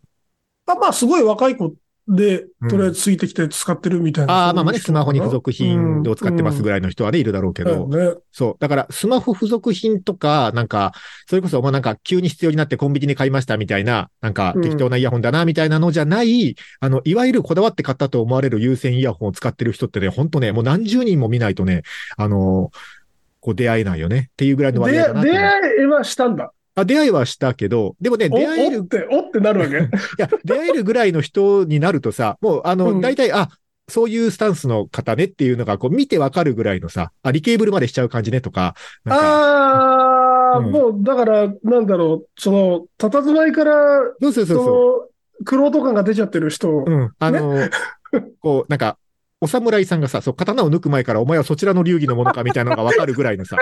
あまあ、すごい若い子でうん、とりあえずついてきて使ってるみたいな。ああ、まあまあね、スマホに付属品を使ってますぐらいの人はね、いるだろうけど、ね。そう。だから、スマホ付属品とか、なんか、それこそ、まあなんか、急に必要になってコンビニで買いましたみたいな、なんかう、ん適当なイヤホンだな、みたいなのじゃない、あの、いわゆるこだわって買ったと思われる有線イヤホンを使ってる人ってね、ほんとね、もう何十人も見ないとね、あの、こう出会えないよねっていうぐらいの割合だなって出会いはしたんだ。あ出会いはしたけど、でもね、お出会えるおって、おってなるわけ？[laughs] いや、出会えるぐらいの人になるとさ、もう、あうの、ん大体、あ、そういうスタンスの方ねっていうのが、こう、見てわかるぐらいのさ、あ、リケーブルまでしちゃう感じねとか、か、ああ、うんもう、だから、なんだろう、その、佇まいから、そうそうそうそう。苦労と感が出ちゃってる人。うん。あの、こう、なんか、お侍さんがさ、そう、刀を抜く前からお前はそちらの流儀のものか [laughs] みたいなのがわかるぐらいのさ、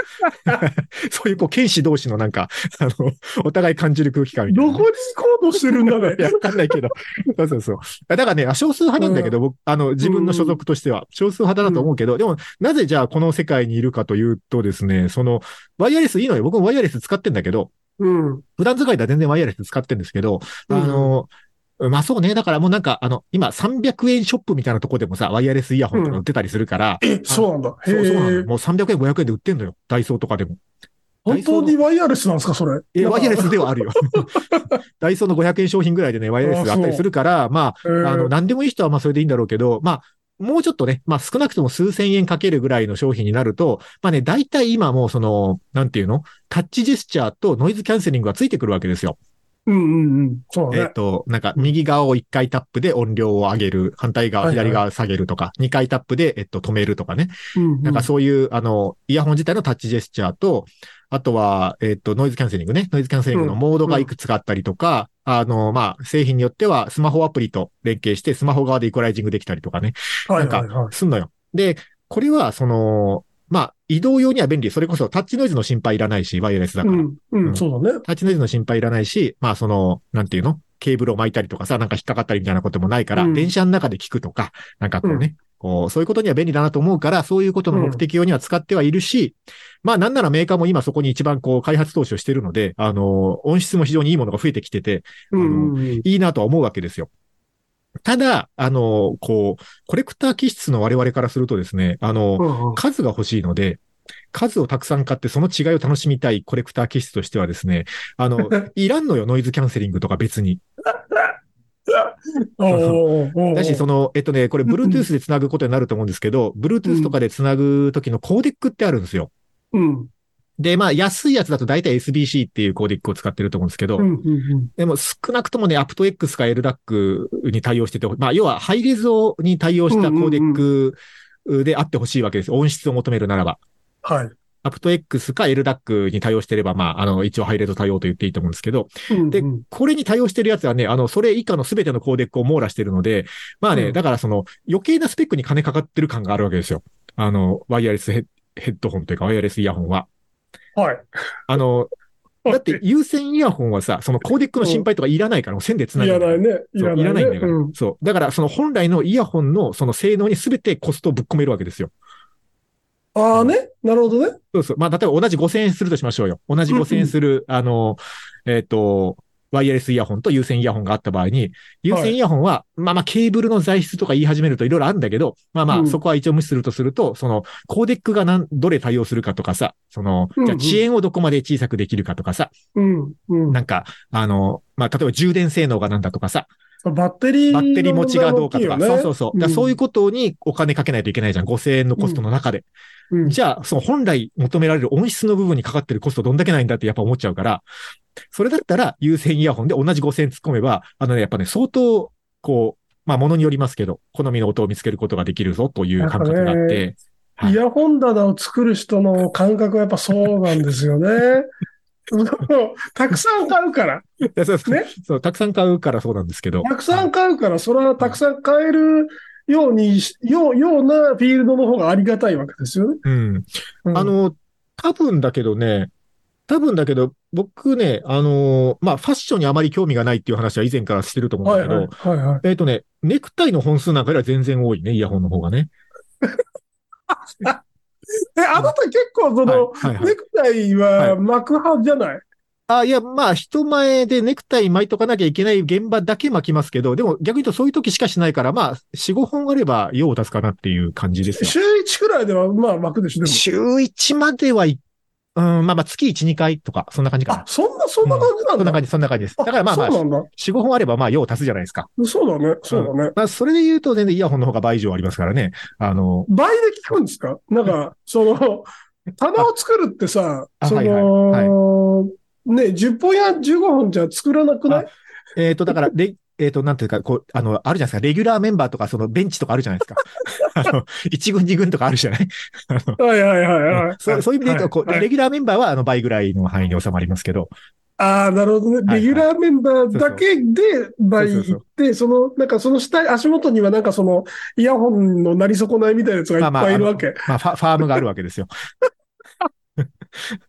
[laughs] そういうこう、剣士同士のなんか、あの、お互い感じる空気感みたいな。どこに行こうとしてるんだね [laughs] い。や、わかんないけど。そうそうそう。だからね、あ少数派なんだけど、僕、あの、自分の所属としては、少数派だなと思うけど、でも、なぜじゃあこの世界にいるかというとですね、その、ワイヤレスいいのよ。僕もワイヤレス使ってんだけど、うん。普段使いでは全然ワイヤレス使ってんですけど、あの、まあそうね。だからもうなんか、あの、今300円ショップみたいなとこでもさ、ワイヤレスイヤホンとか売ってたりするから、え、そうなんだ。へそうそうなのえよ。。もう300円、500円で売ってんのよ。ダイソーとかでも。本当にワイヤレスなんですか、それ？え、ワイヤレス。スではあるよ。[laughs] ダイソーの500円商品ぐらいでね、ワイヤレスがあったりするから、まあ、あの、何でもいい人はまあそれでいいんだろうけど、まあ、もうちょっとね、まあ少なくとも数千円かけるぐらいの商品になると、まあね、大体今もうその、なんていうの？タッチジェスチャーとノイズキャンセリングがついてくるわけですよ。うんうんうん。そうだね。えっと、なんか右側を1回タップで音量を上げる、反対側、はいはい左側下げるとか、2回タップで、えっと、止めるとかね。うんなんかそういう、あの、イヤホン自体のタッチジェスチャーと、あとは、えっと、ノイズキャンセリングね。ノイズキャンセリングのモードがいくつかあったりとか、あの、まあ、製品によってはスマホアプリと連携して、スマホ側でイコライジングできたりとかね。はいはいはい。すんのよ。で、これは、その、まあ、移動用には便利。それこそタッチノイズの心配いらないし、ワイヤレスだから。うん、うん、そうだね。タッチノイズの心配いらないし、まあその、なんていうの？ケーブルを巻いたりとかさ、なんか引っかかったりみたいなこともないから、うん電車の中で聞くとか、なんかこうね、こう、そういうことには便利だなと思うから、そういうことの目的用には使ってはいるし、まあなんならメーカーも今そこに一番こう開発投資をしてるので、あの、音質も非常にいいものが増えてきてて、うんうんうん。いいなとは思うわけですよ。ただ、あの、こう、コレクター気質の我々からするとですね、あの、うんうん数が欲しいので、数をたくさん買ってその違いを楽しみたいコレクター気質としてはですね、あの、[laughs] いらんのよ、ノイズキャンセリングとか別に。[laughs] だし、その、えっとね、これ、Bluetooth で繋ぐことになると思うんですけど、Bluetooth とかで繋ぐ時のコーデックってあるんですよ。うん。で、まあ、安いやつだと大体 SBC っていうコーデックを使ってると思うんですけど、うんうんうん。でも少なくともね、aptX か LDAC に対応してて、まあ、要はハイレゾに対応したコーデックであってほしいわけです。音質を求めるならば。はい。 aptX か LDAC に対応してれば、まあ、あの、一応ハイレゾ対応と言っていいと思うんですけど、でうんうんこれに対応してるやつはね、あの、それ以下の全てのコーデックを網羅してるので、まあね、うんだからその、余計なスペックに金かかってる感があるわけですよ。あの、ワイヤレスヘッドホンというか、ワイヤレスイヤホンは。はい。あの、だって有線イヤホンはさ、そのコーデックの心配とかいらないから、線で繋いぐかららないね。いらないね。いらないんだから。うんそう。だから、その本来のイヤホンのその性能に全てコストをぶっ込めるわけですよ。ああね。なるほどね。そうそう。まあ、例えば同じ5000円するとしましょうよ。同じ5000円する、あの、えっ、と、ワイヤレスイヤホンと有線イヤホンがあった場合に、有線イヤホンは、まあまあケーブルの材質とか言い始めるといろいろあるんだけど、まあまあうんそこは一応無視するとすると、そのコーデックが何、どれ対応するかとかさ、その、じゃあ遅延をどこまで小さくできるかとかさ、うん。うん。なんか、あの、まあ例えば充電性能がなんだとかさ、バッテリーバッテリー持ちがどうかとか、そうそうそう。そういうことにお金かけないといけないじゃん。5000円のコストの中で。うんじゃあ、その本来求められる音質の部分にかかってるコストどんだけないんだってやっぱ思っちゃうから、それだったら有線イヤホンで同じ5000円突っ込めば、あのね、やっぱね、相当、こう、まあ、ものによりますけど、好みの音を見つけることができるぞという感覚があって、はいイヤホン棚を作る人の感覚はやっぱそうなんですよね。[laughs] たくさん買うから。[laughs] ねそう、たくさん買うからそうなんですけど。たくさん買うから、それはたくさん買えるようにし、よう、ようなフィールドの方がありがたいわけですよね。うん。うんあ、の、多分だけどね、多分だけど、僕ね、あのまあ、ファッションにあまり興味がないっていう話は以前からしてると思うんだけはいはいど、はいはい。えっ、とね、ネクタイの本数なんかよりは全然多いね、イヤホンの方がね。[laughs] え、あなた結構その、はいはいはいネクタイはは巻く派じゃない？あ、いや、まあ、人前でネクタイ巻いとかなきゃいけない現場だけ巻きますけど、でも逆に言うとそういう時しかしないから、まあ、4、5本あれば用を出すかなっていう感じですよ。週1くらいではまあ巻くでしょ、でも。週1まではい、うん、まあまあ、月1、2回とか、そんな感じかな、。あそんな、そんな感じなんだ。そんな感じ、そんな感じです。だからまあまあ、そうなんだ。4、5本あればまあ用を足すじゃないですか。そうだね、そうだね。まあ、それで言うと全然イヤホンの方が倍以上ありますからね。あの、倍で聞くんですか？なんか、その、棚を作るってさ、そあはいはいの、ね、10本や15本じゃ作らなくない？えっ、と、だから、レ、[laughs] えっ、と、なんていうか、こう、あの、あるじゃないですか。レギュラーメンバーとか、そのベンチとかあるじゃないですか。[laughs] あの、1軍、2軍とかあるじゃない？はいはいはいはい。そうそういう意味で言うと、こう、はいレギュラーメンバーは、あの、倍ぐらいの範囲に収まりますけど。ああ、なるほどね。はいレギュラーメンバーだけで倍行って、その、なんかその下、足元にはなんかその、イヤホンのなり損ないみたいなやつがいっぱいいるわけ。まあ、ファファームがあるわけですよ。[laughs]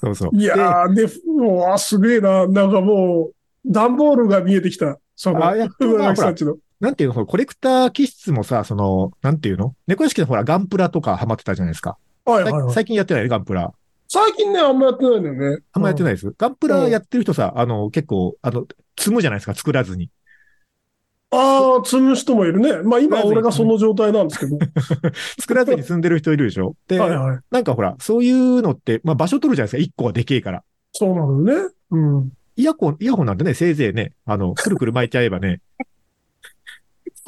そうそう。いやー、で、もう、あ、すげえな。なんかもう、段ボールが見えてきた。その、あいや上まあ [laughs] 垣さんちの。なんていうの、コレクター気質もさ、その、なんていうの？猫屋敷のほら、ガンプラとかハマってたじゃないですか。はいはいはい。最近やってないね、ガンプラ。最近ね、あんまやってないんだよね。あんまやってい。ないです？ガンプラやってる人さ、あの、結構、あの、積むじゃないですか、作らずに。ああ、積む人もいるね。まあ今俺がその状態なんですけど。[laughs] 作らずに積んでる人いるでしょ？で、[laughs] はいはい。なんかほら、そういうのって、まあ場所取るじゃないですか、一個はでけえから。そうなのよね。うん。イヤホン、イヤホンなんてね、せいぜいね、あの、くるくる巻いちゃえばね、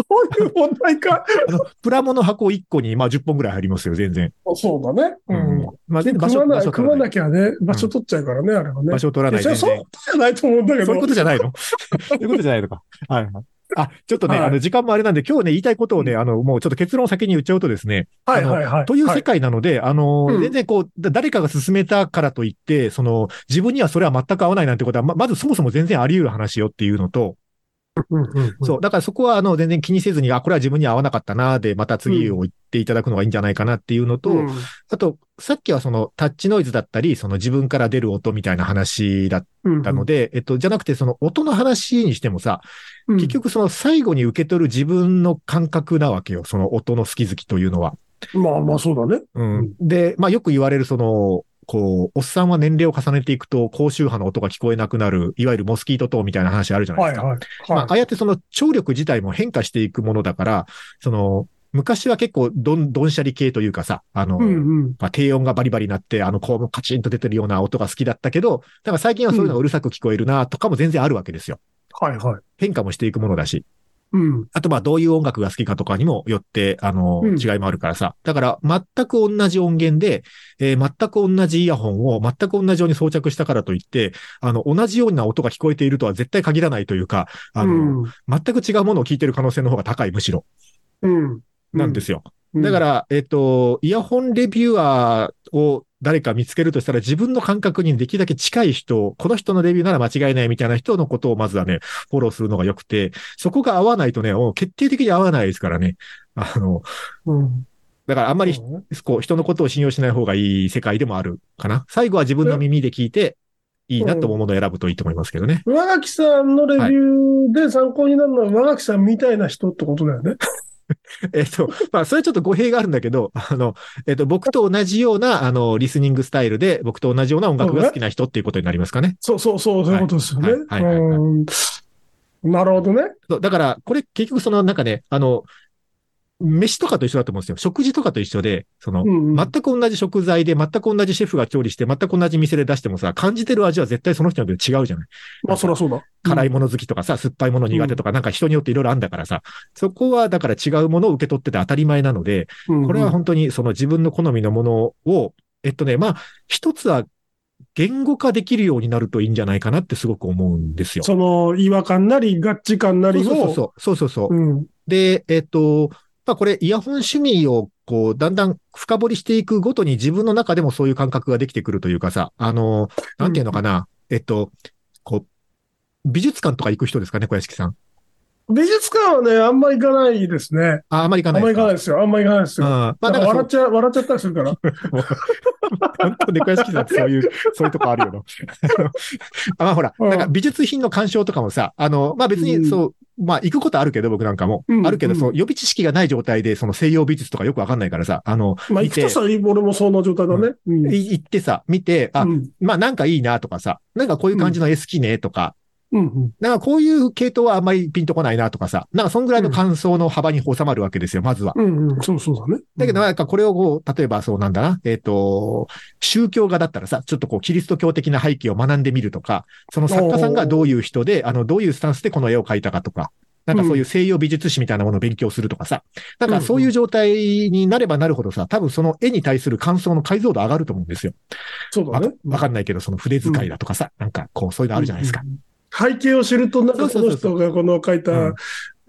そういう問題か。[laughs] あの、プラモの箱1個に、まあ10本ぐらい入りますよ、全然。そうだね。うん。まあ全然場所、取らない。組まなきゃね、場所取っちゃうからね、あれはね。場所取らない。いやそういうことじゃないと思うんだけど。そういうことじゃないの？そういうことじゃないのか。はいはい。あ、ちょっとね、はい。あの、時間もあれなんで、今日ね、言いたいことをね、あの、もうちょっと結論を先に言っちゃうとですね、はいはいはい。という世はい界なので、あの、うん。全然こう、だ誰かが進めたからといって、その、自分にはそれは全く合わないなんてことは、ま、まずそもそも全然あり得る話よっていうのと、そう、だからそこは、あの、全然気にせずに、あ、これは自分には合わなかったな、で、また次を言っていただくのがいいんじゃないかなっていうのと、うんあと、さっきはその、タッチノイズだったり、その自分から出る音みたいな話だったので、えっと、じゃなくて、その音の話にしてもさ、うん結局その最後に受け取る自分の感覚なわけよ。その音の好き好きというのは。まあまあそうだね。うん。で、まあよく言われるその、こう、おっさんは年齢を重ねていくと、高周波の音が聞こえなくなる、いわゆるモスキート灯みたいな話あるじゃないですか。はいはい。まあ、はああやってその聴力自体も変化していくものだから、その、昔は結構どん、どんしゃり系というかさ、あの、い。うんうん。まあ、低音がバリバリになって、あの、こう、カチンと出てるような音が好きだったけど、だから最近はそういうのがうるさく聞こえるな、とかも全然あるわけですよ。はいはい。変化もしていくものだし。うん。あと、まあ、どういう音楽が好きかとかにもよって、あの、うん違いもあるからさ。だから、全く同じ音源で、えー全く同じイヤホンを全く同じように装着したからといって、あの、同じような音が聞こえているとは絶対限らないというか、あの、うん全く違うものを聞いてる可能性の方が高い、むしろ。うん。なんですよ。うんだか、ら、えっ、と、イヤホンレビュアーを誰か見つけるとしたら自分の感覚にできるだけ近い人、この人のレビューなら間違いないみたいな人のことをまずはね、フォローするのが良くて、そこが合わないとね、もう決定的に合わないですからね。[laughs] あの、うん。だからあんまりこう人のことを信用しない方がいい世界でもあるかな。最後は自分の耳で聞いて、いいなと思うものを選ぶといいと思いますけどね。上垣さんのレビューで参考になるのは上垣さんみたいな人ってことだよね。[laughs] [laughs] えっと、まあ、それはちょっと語弊があるんだけど、あの、えっと、僕と同じような、あの、リスニングスタイルで、僕と同じような音楽が好きな人っていうことになりますかね？そうそうそう、そういうことですよね。はいはいはいはいうんなるほどね。そうだから、これ結局その、なんかね、あの、飯とかと一緒だと思うんですよ。食事とかと一緒で、その、うんうん全く同じ食材で、全く同じシェフが調理して、全く同じ店で出してもさ、感じてる味は絶対その人によって違うじゃない。まあ、そりゃそうだ。辛いもの好きとかさ、酸っぱいもの苦手とか、なんか人によっていろいろあるんだからさ、そこはだから違うものを受け取ってて当たり前なので、うんこれは本当にその自分の好みのものを、えっとね、まあ、一つは言語化できるようになるといいんじゃないかなってすごく思うんですよ。その違和感なり合致感なりを。そうそうそう。そうそうそう。うん。で、えっと、まあこれ、イヤホン趣味を、こう、だんだん深掘りしていくごとに自分の中でもそういう感覚ができてくるというかさ、あの、なんていうのかな、えっと、こう、美術館とか行く人ですかね、小屋敷さん。美術館はね、あんま行かないですね。あ、あまり行かあんまないですか？行かないですよ。あんま行かないですうん。よ。まあ、ななんんかそうか笑っちゃ、笑っちゃったりするから。本当猫屋敷さんってそういう、[laughs] そういうとこあるよな。[laughs] あまあほら、うんなんか美術品の鑑賞とかもさ、あの、まあ別うんにそう、まあ行くことあるけど、僕なんかも。うんあるけど、うんその予備知識がない状態で、その西洋美術とかよくわかんないからさ、あの、まあ、行くとさ、俺もそんな状態だね。行ってさ、見て、あ、うん。まあなんかいいなとかさ、なんかこういう感じの絵好きねとか、うんうん。なんかこういう系統はあんまりピンとこないなとかさ、なんかそんぐらいの感想の幅に収まるわけですよ、まずは。うんうん。そうそうだね。だけど、なんかこれをこう、例えばそうなんだな、えっ、と、宗教画だったらさ、ちょっとこう、キリスト教的な背景を学んでみるとか、その作家さんがどういう人で、あの、どういうスタンスでこの絵を描いたかとか、なんかそういう西洋美術史みたいなものを勉強するとかさ、なんかそういう状態になればなるほどさ、多分その絵に対する感想の解像度上がると思うんですよ。わそうだね。わかんないけど、その筆使いだとかさ、なんかこう、そういうのあるじゃないですか。うん。背景を知ると、なんかそうそうそう人がこの書いたうん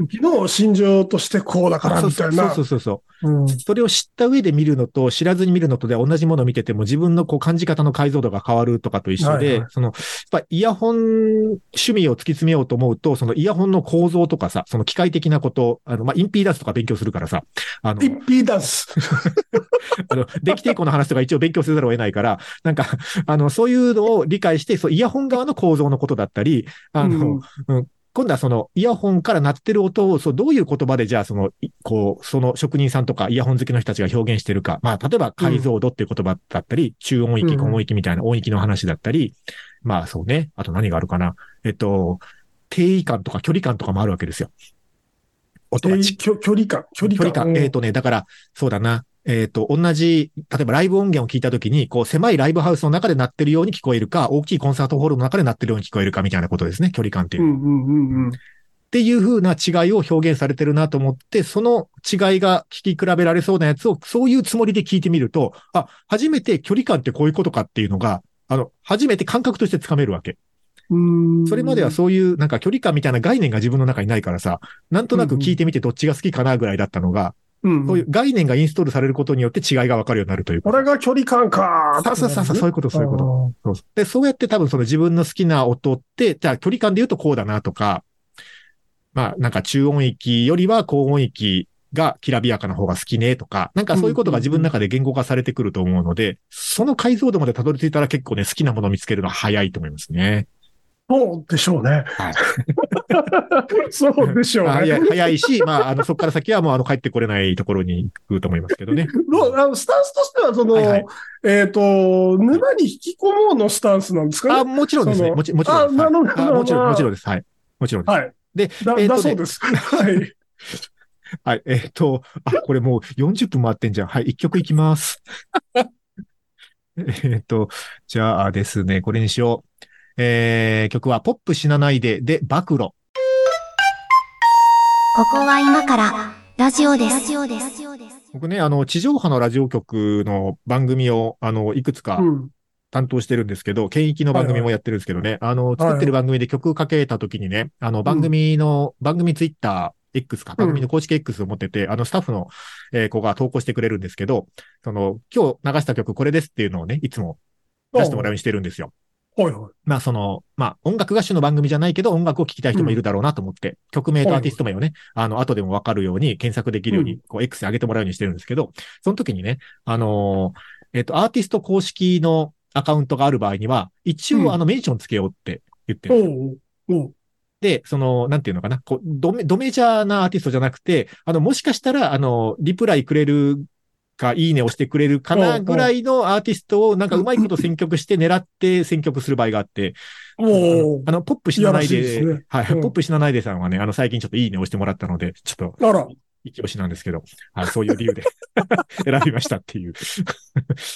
時の心情としてこうだからみたいな。そうそうそう。うんそれを知った上で見るのと、知らずに見るのとで同じものを見てても自分のこう感じ方の解像度が変わるとかと一緒で、はいはいその、やっぱイヤホン趣味を突き詰めようと思うと、そのイヤホンの構造とかさ、その機械的なこと、あの、まあ、インピーダンスとか勉強するからさ、あの、インピーダンス。あの電気抵抗の話とか一応勉強せざるを得ないから、なんか、あの、そういうのを理解して、そう、イヤホン側の構造のことだったり、あの、うん今度はそのイヤホンから鳴ってる音を、そう、どういう言葉でじゃあその、いこう、その職人さんとかイヤホン好きの人たちが表現してるか。まあ、例えば解像度っていう言葉だったり、中音域、うん高音域みたいな音域の話だったり、まあそうね。あと何があるかな。えっと、定位感とか距離感とかもあるわけですよ。音がち距距離感、距離感。距離感。えっ、とね、だから、そうだな。えっ、と、同じ、例えばライブ音源を聞いたときに、こう、狭いライブハウスの中で鳴ってるように聞こえるか、大きいコンサートホールの中で鳴ってるように聞こえるかみたいなことですね。距離感っていうう。んうんうんうん。っていう風な違いを表現されてるなと思って、その違いが聞き比べられそうなやつを、そういうつもりで聞いてみると、あ、初めて距離感ってこういうことかっていうのが、あの、初めて感覚としてつかめるわけ。うんそれまではそういうなんか距離感みたいな概念が自分の中にないからさ、なんとなく聞いてみてどっちが好きかなぐらいだったのが、うんそういう概念がインストールされることによって違いがわかるようになるというか。これが距離感か。そうそうそうそうそういうことそういうことと。そうそうで、そうやって多分その自分の好きな音って、じゃあ距離感で言うとこうだなとか、まあなんか中音域よりは高音域がきらびやかな方が好きねとか、なんかそういうことが自分の中で言語化されてくると思うので、その解像度までたどり着いたら結構ね、好きなものを見つけるのは早いと思いますね。そうでしょうね。はい。[laughs] そうでしょう早いね。早いし、まあ、あの、そこから先はもうあの帰ってこれないところに行くと思いますけどね。[laughs] あのスタンスとしては、その、はいはいえっ、と、沼に引き込もうのスタンスなんですかあ、ね。もちろんですね。もちもちろんです。あなるほどもちろん、まあもちろんです。はい。もちろんです。はい。で、だ、えーだそうです。はい。[laughs] はい、えっ、と、あ、これもう40分回ってんじゃん。はい、一曲いきます。えっと、じゃあですね、これにしよう。えー、曲はポップ死なないでで、暴露。ここは今からラジオです。ラジオです。僕ね、あの、地上波のラジオ局の番組を、あの、いくつかうん。担当してるんですけど、県域の番組もやってるんですけどね、あの、作ってる番組で曲かけた時にね、あの、番組の、番組ツイッタ X か、番組の公式 X を持ってて、あの、スタッフの、えー子が投稿してくれるんですけど、その、今日流した曲これですっていうのをね、いつも出してもらうようにしてるんですよ。はいはい。まあ、その、まあ、音楽合手の番組じゃないけど、音楽を聴きたい人もいるだろうなと思って、曲名とアーティスト名をね、あの、後でもわかるように検索できるように、こう、X で上げてもらうようにしてるんですけど、その時にね、あのーえっ、と、アーティスト公式のアカウントがある場合には、一うん。応、あの、メンションつけようって言ってるんでで、その、なんていうのかな、こう、ドメ、ドメジャーなアーティストじゃなくて、あの、もしかしたら、あの、リプライくれるか、いいねをしてくれるかな、ぐらいのアーティストを、なんかうまいこと選曲して狙って選曲する場合があって、おうあの、ポップ死なないいやらしいで、ね。はい、うん。ポップ死なないでさんはね、あの、最近ちょっといいねをしてもらったので、ちょっと、一押しなんですけど、はい、そういう理由で [laughs] 選びましたっていう。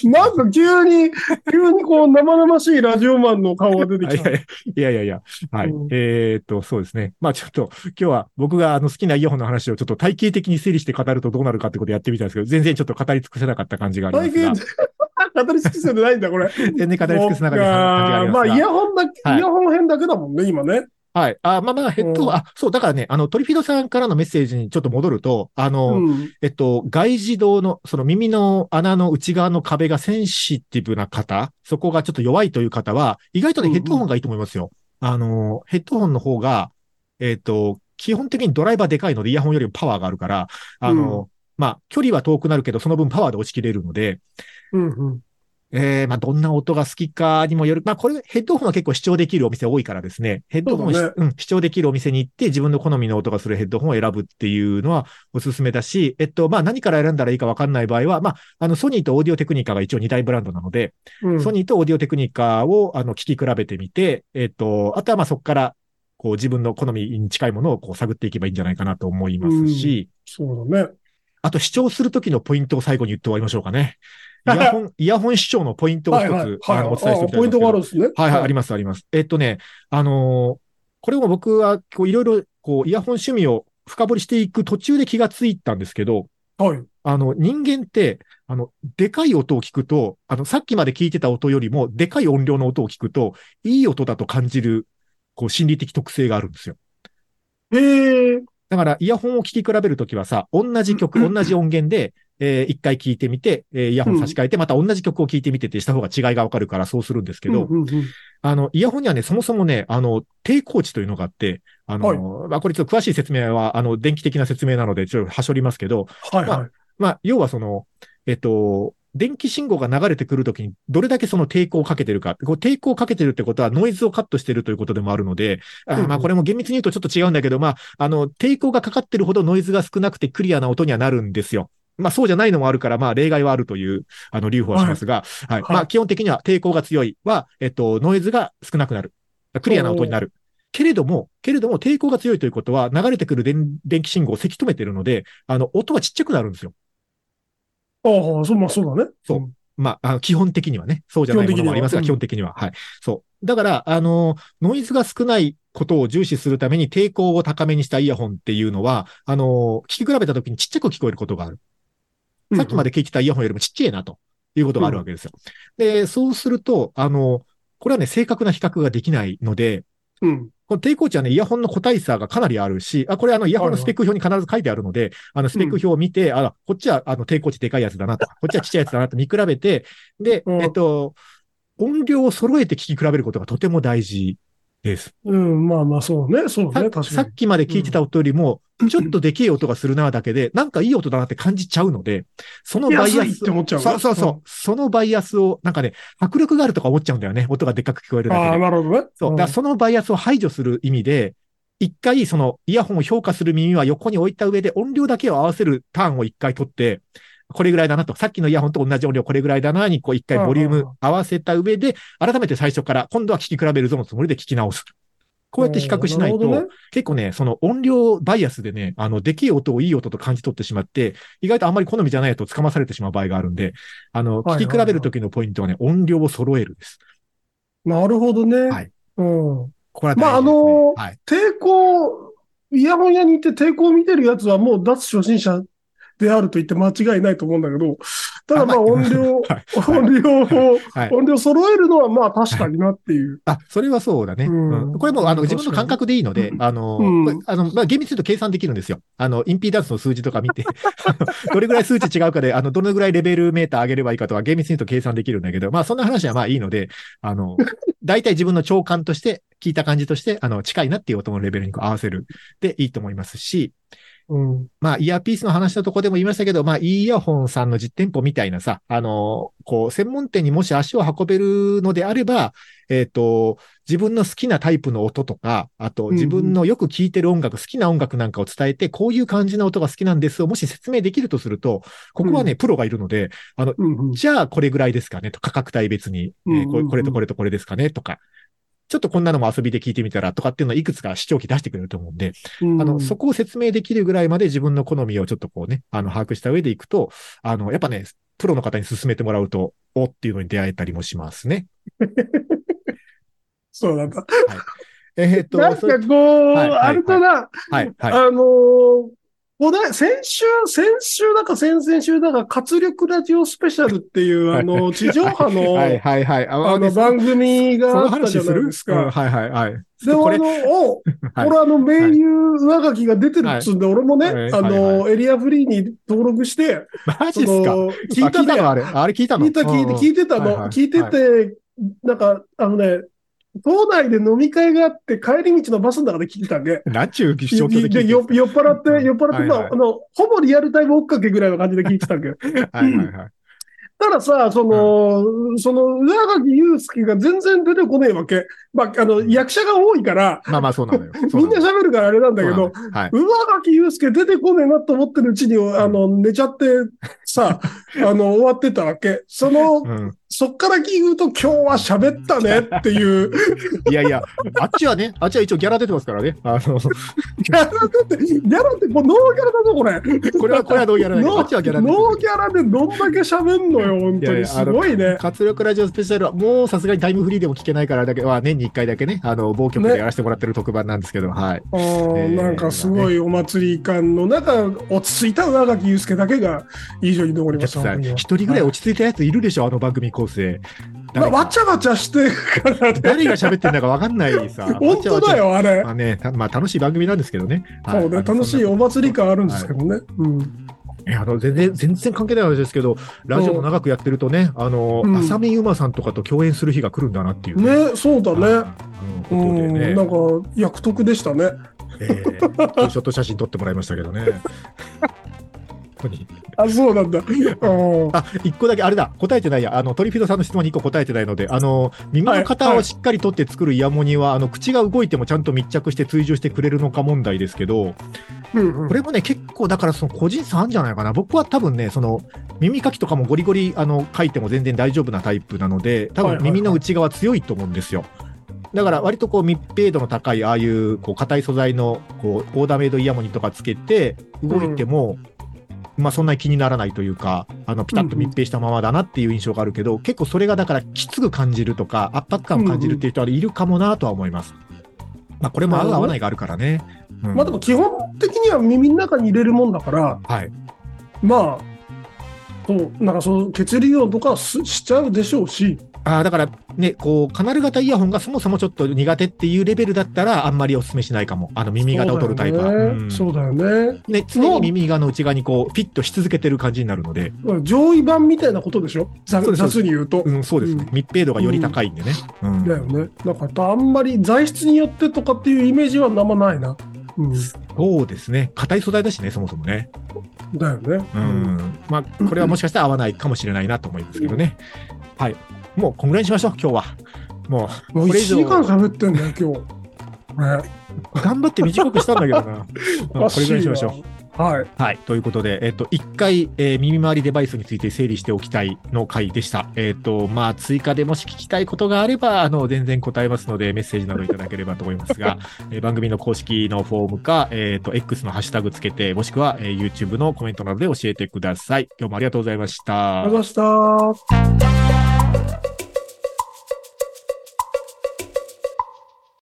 [laughs] なんか急に、急にこう生々しいラジオマンの顔が出てきた。いやいやいや、はい。うんえーっと、そうですね。まあちょっと、今日は僕があの好きなイヤホンの話をちょっと体系的に整理して語るとどうなるかってことをやってみたんですけど、全然ちょっと語り尽くせなかった感じがあります最が近、、語り尽くせてないんだ、これ。[laughs] 全然語り尽くせなかった感じがありまあ、ますが。イヤホンだけ、はいイヤホン編だけだもんね、今ね。はい。あ、まあまあ、ヘッド、うんあ、そう、だからね、あの、トリフィドさんからのメッセージにちょっと戻ると、あの、うん。えっと、外耳道の、その耳の穴の内側の壁がセンシティブな方、そこがちょっと弱いという方は、意外とね、うんうんヘッドホンがいいと思いますよ。あの、ヘッドホンの方が、えっと、基本的にドライバーでかいので、イヤホンよりもパワーがあるから、あの、まあ、距離は遠くなるけど、その分パワーで押し切れるので、うんうん。えー、まあ、どんな音が好きかにもよる。まあ、これ、ヘッドホンは結構視聴できるお店多いからですね。ヘッドホンをし、そうん、視聴できるお店に行って、自分の好みの音がするヘッドホンを選ぶっていうのはおすすめだし、えっと、まあ、何から選んだらいいかわかんない場合は、まあ、あの、ソニーとオーディオテクニカが一応2大ブランドなので、うんソニーとオーディオテクニカを、あの、聞き比べてみて、えっと、あとはまあ、そこから、こう、自分の好みに近いものをこう探っていけばいいんじゃないかなと思いますし、そうだね。あと、視聴するときのポイントを最後に言って終わりましょうかね。イヤホン、[laughs] イヤホン視聴のポイントを一つ、はいはい。はい。あの、お伝えしておきたいあポイントがあるんんですね。はいはい、あります、あります。えっとね、あのーこれも僕は、こう、いろいろ、こう、イヤホン趣味を深掘りしていく途中で気がついたんですけど、はい。あの、人間って、あの、でかい音を聞くと、あの、さっきまで聞いてた音よりも、でかい音量の音を聞くと、いい音だと感じる、こう、心理的特性があるんですよ。へえ。だから、イヤホンを聞き比べるときはさ、同じ曲、うん同じ音源で、えー一回聞いてみて、えーイヤホン差し替えて、また同じ曲を聞いてみてってした方が違いがわかるからそうするんですけど、うんうんうんあの、イヤホンにはね、そもそもね、あの、抵抗値というのがあって、あの、まあ、これちょっと詳しい説明は、あの、電気的な説明なので、ちょっとはしょりますけど、はいはい。まあ、要はその、えっと、電気信号が流れてくるときに、どれだけその抵抗をかけてるか。こう抵抗をかけてるってことは、ノイズをカットしてるということでもあるので、あうんうんまあ、これも厳密に言うとちょっと違うんだけど、まあ、あの、抵抗がかかってるほどノイズが少なくてクリアな音にはなるんですよ。まあ、そうじゃないのもあるから、まあ、例外はあるという、あの、留保はしますが、はい。はいまあ、基本的には抵抗が強いは、えっと、ノイズが少なくなる。クリアな音になる。けれども、けれども、抵抗が強いということは、流れてくる電電気信号をせき止めてるので、あの、音はちっちゃくなるんですよ。ああ、そう、まあそうだね。そうまあ、あの基本的にはね、そうじゃないものもありますが、基基本本的には。はい。そう。だから、あの、ノイズが少ないことを重視するために抵抗を高めにしたイヤホンっていうのは、あの、聞き比べたときにちっちゃく聞こえることがある。うん。さっきまで聞いてたイヤホンよりもちっちゃいなということがあるわけですよ。で、そうすると、あの、これはね、正確な比較ができないので、うん。この抵抗値はね、イヤホンの個体差がかなりあるし、あ、これあの、イヤホンのスペック表に必ず書いてあるので、あの、スペック表を見て、あ、こっちはあの、抵抗値でかいやつだなとか、こっちはちっちゃいやつだなと見比べて、で、うんえっと、音量を揃えて聞き比べることがとても大事です。うん、まあまあそうね。そうさね。確かに。さっきまで聞いてた音よりも、ちょっとでけえ音がするなだけで、なんかいい音だなって感じちゃうので、そのバイアスって、思っちゃうそうそうそう、んそのバイアスを、なんかね、迫力があるとか思っちゃうんだよね。音がでっかく聞こえるだけでああ、。なるほどね。そう。んだからそのバイアスを排除する意味で、一回そのイヤホンを評価する耳は横に置いた上で音量だけを合わせるターンを一回取って、これぐらいだなと。さっきのイヤホンと同じ音量これぐらいだなに、こう一回ボリューム合わせた上で、改めて最初から今度は聞き比べるぞのつもりで聞き直す。こうやって比較しないと、ね結構ね、その音量バイアスでね、あの、できい音をいい音と感じ取ってしまって、意外とあんまり好みじゃない音をつかまされてしまう場合があるんで、あの、聞き比べるときのポイントはね、音量を揃えるです。なるほどね。はいうん。これはね。まああのはい。抵抗、イヤホン屋に行って抵抗を見てるやつはもう脱初心者であると言って間違いないと思うんだけど、ただまあ音量、[laughs] はい [laughs] 音量を、はい音量揃えるのはまあ確かになっていう。あ、それはそうだね。これも、あの、自分の感覚でいいので、あの、あの、まあ、厳密に言うと計算できるんですよ。あの、インピーダンスの数字とか見て、[laughs] どれぐらい数値違うかで、あの、どのぐらいレベルメーター上げればいいかとか、厳密に言うと計算できるんだけど、まあ、そんな話はまあいいので、あの、大体自分の聴感として、聞いた感じとして、あの、近いなっていう音のレベルにこう合わせる。でいいと思いますし、うん。まあ、イヤーピースの話のとこでも言いましたけど、まあ、イヤホンさんの実店舗みたいなさ、あの、こう、専門店にもし足を運べるのであれば、えっ、と、自分の好きなタイプの音とか、あと、うん自分のよく聴いてる音楽、好きな音楽なんかを伝えて、こういう感じの音が好きなんですを、もし説明できるとすると、ここはね、プロがいるので、あの、うんうん。じゃあこれぐらいですかねと、価格帯別に、これとこれとこれですかねとか、ちょっとこんなのも遊びで聞いてみたらとかっていうのをいくつか視聴器出してくれると思うんで、うんあの、そこを説明できるぐらいまで自分の好みをちょっとこうね、あの、把握した上でいくと、あの、やっぱね、プロの方に勧めてもらうと、おっていうのに出会えたりもしますね。[laughs] そうなんだ。えーっと、なんかこう、はいはいあれだな、はい、はい。あのーこれ先週、先週だか先々週だか、活力ラジオスペシャルっていう、あの、地上波の、[laughs] はい、はい、はい。ああの、番組があったじゃないですか。うんはい、はい、はい。でも、あの、お、[laughs] はい。俺あの、名優上書きが出てるっつうんで、俺もね、はいあはい。の、エリアフリーに登録して、マジっすか？聞いたね。あ聞いたの？あれ？あれ聞いたの？聞いた、聞いて、聞いてたの。はいはい。聞いてて、なんか、あのね、島内で飲み会があって、帰り道のバスの中で聞いてたんで、なんちゅう状況で酔っ払って、酔っ払って、はいはいまあ、あの、ほぼリアルタイム追っかけぐらいの感じで聞いてたんだけど。[laughs] はい、はい、はい。たださ、その、その、上垣祐介が全然出てこねえわけ。まあ、あの、役者が多いから、まあまあ、[laughs] そうなのよ。みんな喋るからあれなんだけど、はい。上垣祐介出てこねえなと思ってるうちに、あの、寝ちゃって、さ、[laughs] あの、終わってたわけ。その、うん。そっから聞くと今日は喋ったねっていう、[laughs] いやいや、あっちはね、あっちは一応ギャラ出てますからね。あの、ギャラだって、ギャラってもうノーギャラだぞ、これ。これは、これはどうギャラない。ノあっちはギャラー出てるノーギャラでどんだけ喋んのよ、本当に。いやいやすごいね。活力ラジオスペシャルは、もうさすがにタイムフリーでも聞けないからだけは、年に1回だけね、あの、某局でやらせてもらってる特番なんですけど、はい。あなんかすごいお祭り感の中、落ち着いた上垣祐介だけが印象に残りました。一人ぐらい落ち着いたやついるでしょ、あの番組構成。まあ、わちゃわちゃしてるからね。誰が喋ってんだかわかんないさ。[laughs] 本当だよ、あれ。まあね、たまあ楽しい番組なんですけどね。はいそうね、楽しいお祭り感あるんですけどね。うん。いやあの全然、全然関係ない話ですけど、ラジオも長くやってるとね、あの、うん浅見ゆまさんとかと共演する日が来るんだなっていうね、そうだね。うんうことでん、ね、なんか、役得でしたね。えー、ツーショット写真撮ってもらいましたけどね。[laughs] 本当にあ、そうなんだ。うんあ、一個だけ、あれだ、答えてないや。あの、トリフィドさんの質問に一個答えてないので、あの、耳の型をしっかり取って作るイヤモニは、あの、口が動いてもちゃんと密着して追従してくれるのか問題ですけど、うんうんこれもね、結構、だからその個人差あるんじゃないかな。僕は多分ね、その、耳かきとかもゴリゴリ、あの、書いても全然大丈夫なタイプなので、多はいはいはい分耳の内側強いと思うんですよ。だから割とこう密閉度の高いああいうこう硬い素材のこうオーダーメイドイヤモニとかつけて動いても、まあそんなに気にならないというかあのピタッと密閉したままだなっていう印象があるけど、結構それがだからきつく感じるとか圧迫感を感じるっていう人はいるかもなとは思います。まあこれも合う合わないがあるからね。うんまあでも基本的には耳の中に入れるもんだから、はい。まあ、そう、なんかその血流音とかすしちゃうでしょうし、ああ、だからね、こう、カナル型イヤホンがそもそもちょっと苦手っていうレベルだったら、あんまりお勧めしないかも。あの耳型を取るタイプは。うんそうだよね。ね、常に耳がの内側にこう、フィットし続けてる感じになるので、上位版みたいなことでしょ？雑に言うと。うん、そうですね。うん密閉度がより高いんでね。うんだよね。なんかあんまり材質によってとかっていうイメージはあんまないな。うん。そうですね。硬い素材だしね、そもそもね。だよね。うん。まあ、これはもしかしたら合わないかもしれないなと思いますけどね。はい。もう、こんぐらいにしましょう、今日は。もう、もう1これ以上時間喋ってんだよ、今日。ね、頑張って短くしたんだけどな。[laughs] うんこれぐらいにしましょう。う。はい。はい。ということで、えっと、一回、えー耳周りデバイスについて整理しておきたいの回でした。えっと、まあ、追加でもし聞きたいことがあれば、あの、全然答えますので、メッセージなどいただければと思いますが、[laughs] えー番組の公式のフォームか、えっと、X のハッシュタグつけて、もしくは、えー YouTube のコメントなどで教えてください。今日もありがとうございましたありがとうございました。